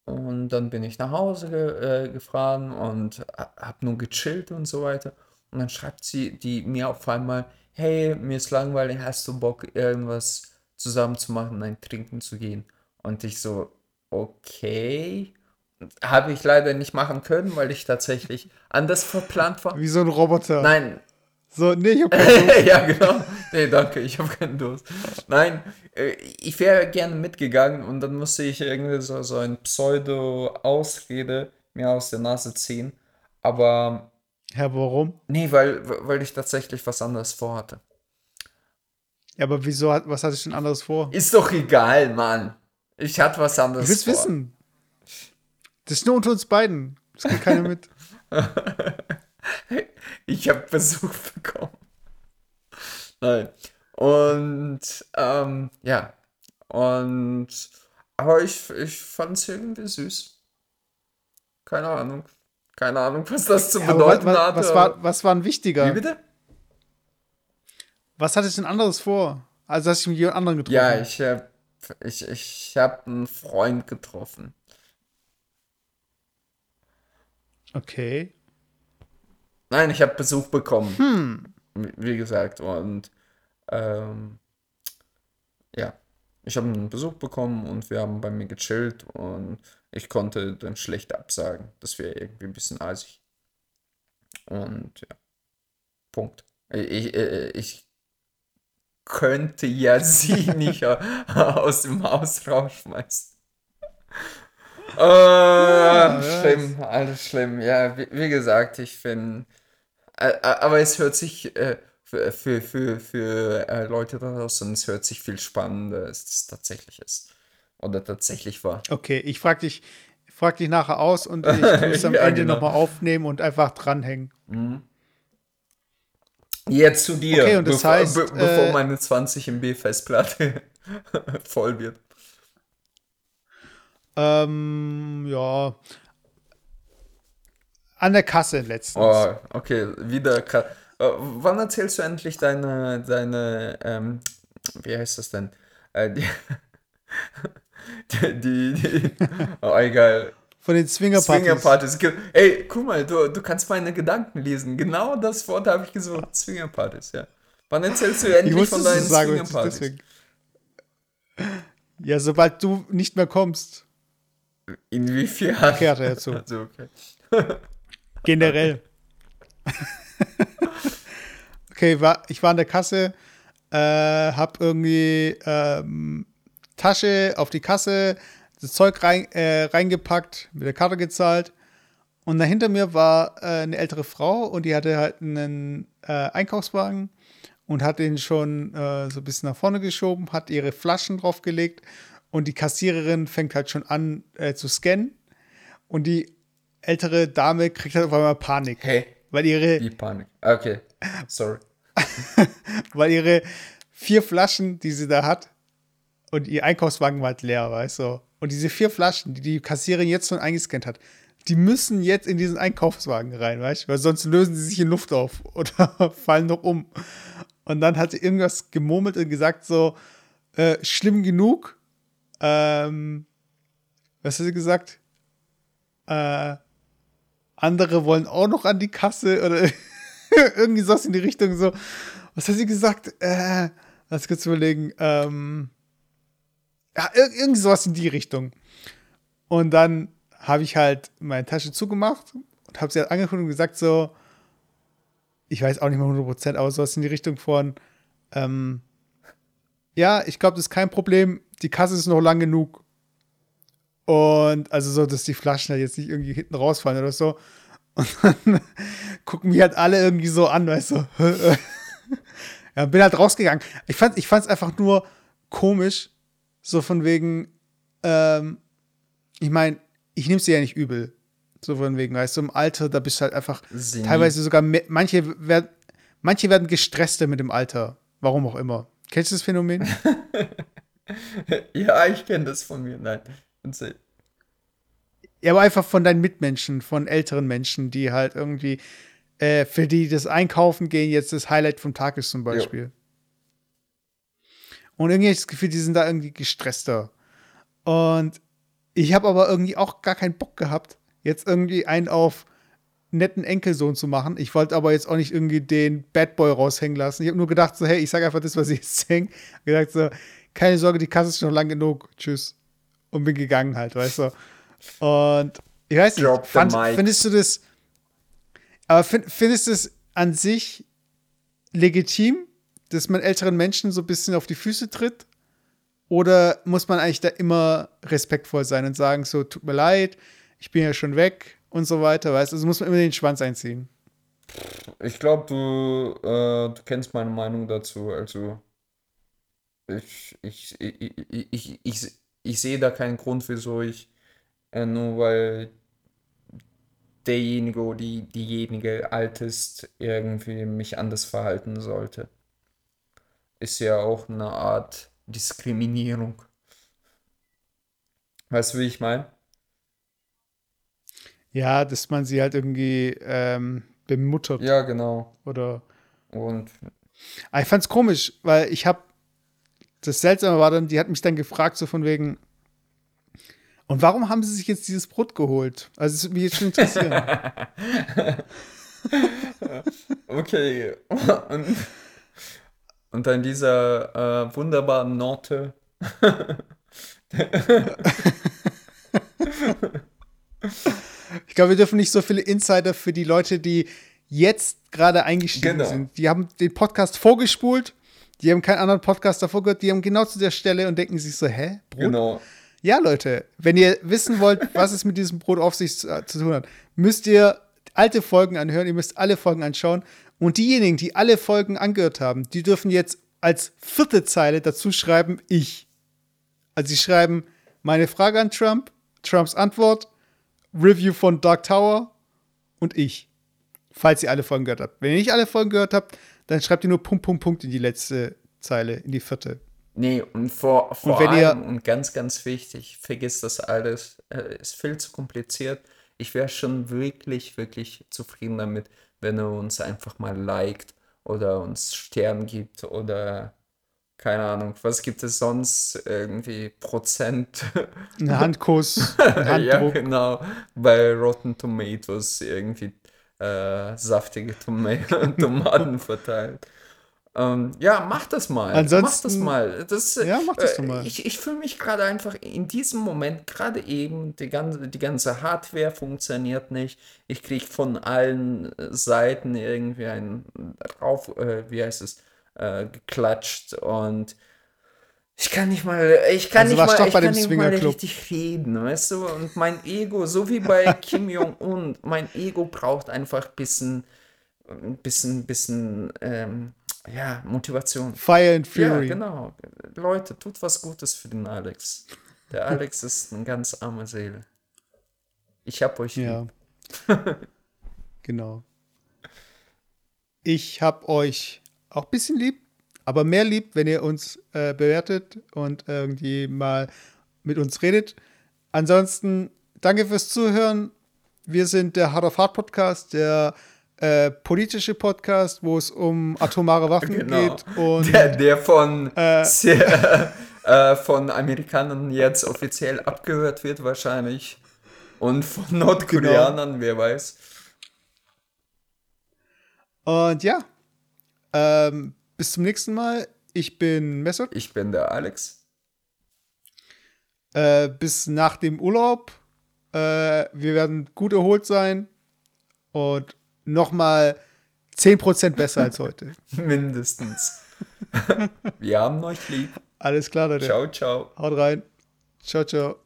Und dann bin ich nach Hause ge äh, gefahren und habe nur gechillt und so weiter. Und dann schreibt sie die mir auf einmal, hey, mir ist langweilig, hast du Bock, irgendwas zusammen zu machen, ein Trinken zu gehen? Und ich so, okay. Habe ich leider nicht machen können, weil ich tatsächlich anders verplant war. Wie so ein Roboter. Nein. So, nee, ich hab keinen Durst. ja, genau. Nee, danke, ich habe keinen Durst. Nein, äh, ich wäre gerne mitgegangen und dann musste ich irgendwie so, so ein Pseudo-Ausrede mir aus der Nase ziehen. Aber. Ja, warum? Nee, weil, weil ich tatsächlich was anderes vorhatte. Ja, aber wieso, was hatte ich denn anderes vor? Ist doch egal, Mann. Ich hatte was anderes vor. Du willst wissen. Das ist nur unter uns beiden. Das geht keiner mit. ich habe Besuch bekommen. Nein. Und ähm, ja. Und aber ich, ich fand es irgendwie süß. Keine Ahnung. Keine Ahnung, was das zu ja, bedeuten was, hatte. Was war, was war ein wichtiger? Wie bitte? Was hatte ich denn anderes vor? Also hast du mit jemand anderen getroffen? Ja, ich habe ich, ich hab einen Freund getroffen. Okay. Nein, ich habe Besuch bekommen. Hm. Wie gesagt, und ähm, ja, ich habe einen Besuch bekommen und wir haben bei mir gechillt und ich konnte dann schlecht absagen. Das wäre irgendwie ein bisschen eisig. Und ja, Punkt. Ich, ich, ich könnte ja sie nicht aus dem Haus rausschmeißen. Oh, ja, schlimm, alles schlimm. Ja, wie, wie gesagt, ich finde, aber es hört sich äh, für, für, für, für äh, Leute da draußen, es hört sich viel spannender, als es tatsächlich ist. Oder tatsächlich war. Okay, ich frage dich, frag dich nachher aus und ich muss am ja, Ende genau. nochmal aufnehmen und einfach dranhängen. Mhm. Jetzt zu dir, okay, und das bevor, heißt, be bevor äh, meine 20 MB Festplatte voll wird. Ähm, ja. An der Kasse letztens. Oh, okay, wieder. Ka äh, wann erzählst du endlich deine, deine, ähm, wie heißt das denn? Äh, die, die, die, oh, egal. Von den Swingerpartys. Swingerpartys. Ey, guck mal, du, du kannst meine Gedanken lesen. Genau das Wort habe ich gesucht. Swingerpartys, ja. Wann erzählst du endlich von deinen Swingerpartys? Ja, sobald du nicht mehr kommst. Inwiefern? Kehrt er zu. Also, okay. Generell. okay, war, ich war an der Kasse, äh, hab irgendwie ähm, Tasche auf die Kasse, das Zeug rein, äh, reingepackt, mit der Karte gezahlt. Und dahinter mir war äh, eine ältere Frau und die hatte halt einen äh, Einkaufswagen und hat den schon äh, so ein bisschen nach vorne geschoben, hat ihre Flaschen draufgelegt und die Kassiererin fängt halt schon an äh, zu scannen und die ältere Dame kriegt halt auf einmal Panik. Hey. Weil ihre. Wie Panik? Okay. Sorry. weil ihre vier Flaschen, die sie da hat, und ihr Einkaufswagen war halt leer, weißt du? Und diese vier Flaschen, die die Kassiererin jetzt schon eingescannt hat, die müssen jetzt in diesen Einkaufswagen rein, weißt du? Weil sonst lösen sie sich in Luft auf oder fallen noch um. Und dann hat sie irgendwas gemurmelt und gesagt, so, äh, schlimm genug. Ähm, was hat sie gesagt? Äh, andere wollen auch noch an die Kasse oder irgendwie sowas in die Richtung so. Was hat sie gesagt? Äh, lass kurz überlegen. Ähm, ja, irgendwie sowas in die Richtung. Und dann habe ich halt meine Tasche zugemacht und habe sie halt angeguckt und gesagt so, ich weiß auch nicht mehr 100%, aber sowas in die Richtung von, ähm, ja, ich glaube, das ist kein Problem, die Kasse ist noch lang genug. Und also so, dass die Flaschen halt jetzt nicht irgendwie hinten rausfallen oder so. Und dann gucken mich halt alle irgendwie so an, weißt du. ja, bin halt rausgegangen. Ich fand es ich einfach nur komisch, so von wegen, ähm, ich meine, ich nehme es dir ja nicht übel. So von wegen, weißt du, im Alter, da bist du halt einfach Sie teilweise sogar, manche werden, manche werden gestresster mit dem Alter. Warum auch immer. Kennst du das Phänomen? ja, ich kenne das von mir, nein. Ja, aber einfach von deinen Mitmenschen, von älteren Menschen, die halt irgendwie, äh, für die das Einkaufen gehen jetzt das Highlight vom Tag ist zum Beispiel. Jo. Und irgendwie habe ich das Gefühl, die sind da irgendwie gestresster. Und ich habe aber irgendwie auch gar keinen Bock gehabt, jetzt irgendwie einen auf netten Enkelsohn zu machen. Ich wollte aber jetzt auch nicht irgendwie den Bad Boy raushängen lassen. Ich habe nur gedacht, so, hey, ich sage einfach das, was ich jetzt denke. Gedacht so, keine Sorge, die Kasse ist noch lang genug. Tschüss. Und bin gegangen halt, weißt du. Und ich weiß nicht, fand, findest du das, aber find, findest du es an sich legitim, dass man älteren Menschen so ein bisschen auf die Füße tritt? Oder muss man eigentlich da immer respektvoll sein und sagen, so, tut mir leid, ich bin ja schon weg und so weiter, weißt du? Also muss man immer den Schwanz einziehen. Ich glaube, du, äh, du kennst meine Meinung dazu. Also, ich, ich, ich, ich, ich, ich, ich sehe da keinen Grund, wieso ich äh, nur weil derjenige oder die, diejenige alt ist, irgendwie mich anders verhalten sollte ist ja auch eine Art Diskriminierung. Weißt du, wie ich meine? Ja, dass man sie halt irgendwie ähm, bemuttert. Ja, genau. Oder. Und. Aber ich fand's komisch, weil ich hab. Das Seltsame war dann, die hat mich dann gefragt, so von wegen. Und warum haben sie sich jetzt dieses Brot geholt? Also, es würde mich jetzt schon interessieren. okay. Und und dann dieser äh, wunderbaren Note. ich glaube, wir dürfen nicht so viele Insider für die Leute, die jetzt gerade eingestiegen Genau. sind. Die haben den Podcast vorgespult, die haben keinen anderen Podcast davor gehört, die haben genau zu der Stelle und denken sich so, hä? Brot? Genau. Ja, Leute, wenn ihr wissen wollt, was es mit diesem Brot auf sich zu, zu tun hat, müsst ihr alte Folgen anhören, ihr müsst alle Folgen anschauen. Und diejenigen, die alle Folgen angehört haben, die dürfen jetzt als vierte Zeile dazu schreiben, ich. Also sie schreiben meine Frage an Trump, Trumps Antwort, Review von Dark Tower und ich. Falls ihr alle Folgen gehört habt. Wenn ihr nicht alle Folgen gehört habt, dann schreibt ihr nur Punkt, Punkt, Punkt in die letzte Zeile, in die vierte. Nee, und vor, vor ihr- allem und ganz, ganz wichtig, vergiss das alles. Äh, ist viel zu kompliziert. Ich wäre schon wirklich, wirklich zufrieden damit, wenn er uns einfach mal liked oder uns Stern gibt oder keine Ahnung, was gibt es sonst? Irgendwie Prozent. Ein Handkuss, ein ja, Handdruck. genau. Bei Rotten Tomatoes irgendwie äh, saftige Toma Tomaten verteilt. Ähm, ja, mach das mal. mach das Ansonsten- mal. Das, Ja, mach das äh, mal. Ich, ich fühle mich gerade einfach in diesem Moment, gerade eben, die ganze, die ganze Hardware funktioniert nicht. Ich kriege von allen Seiten irgendwie ein rauf, äh, wie heißt es, äh, geklatscht und ich kann nicht mal, ich kann Also nicht mal, ich kann nicht mal richtig reden, weißt du? Und mein Ego, so wie bei Kim Jong-un, mein Ego braucht einfach ein bisschen, ein bisschen, bisschen, ähm, ja, Motivation. Fire and Ja, Fury. genau. Leute, tut was Gutes für den Alex. Der Alex ist eine ganz arme Seele. Ich hab euch lieb. Ja. genau. Ich hab euch auch ein bisschen lieb, aber mehr lieb, wenn ihr uns äh, bewertet und irgendwie mal mit uns redet. Ansonsten, danke fürs Zuhören. Wir sind der Hard of Hard Podcast, der äh, politische Podcast, wo es um atomare Waffen Genau. geht. Und Der, der von, Äh. sehr, äh, von Amerikanern jetzt offiziell abgehört wird, wahrscheinlich. Und von Nordkoreanern, Genau. wer weiß. Und ja, ähm, bis zum nächsten Mal. Ich bin Mesut. Ich bin der Alex. Äh, bis nach dem Urlaub. Äh, wir werden gut erholt sein und nochmal 10% besser als heute. Mindestens. Wir haben euch lieb. Alles klar, Leute. Ciao, ciao. Haut rein. Ciao, ciao.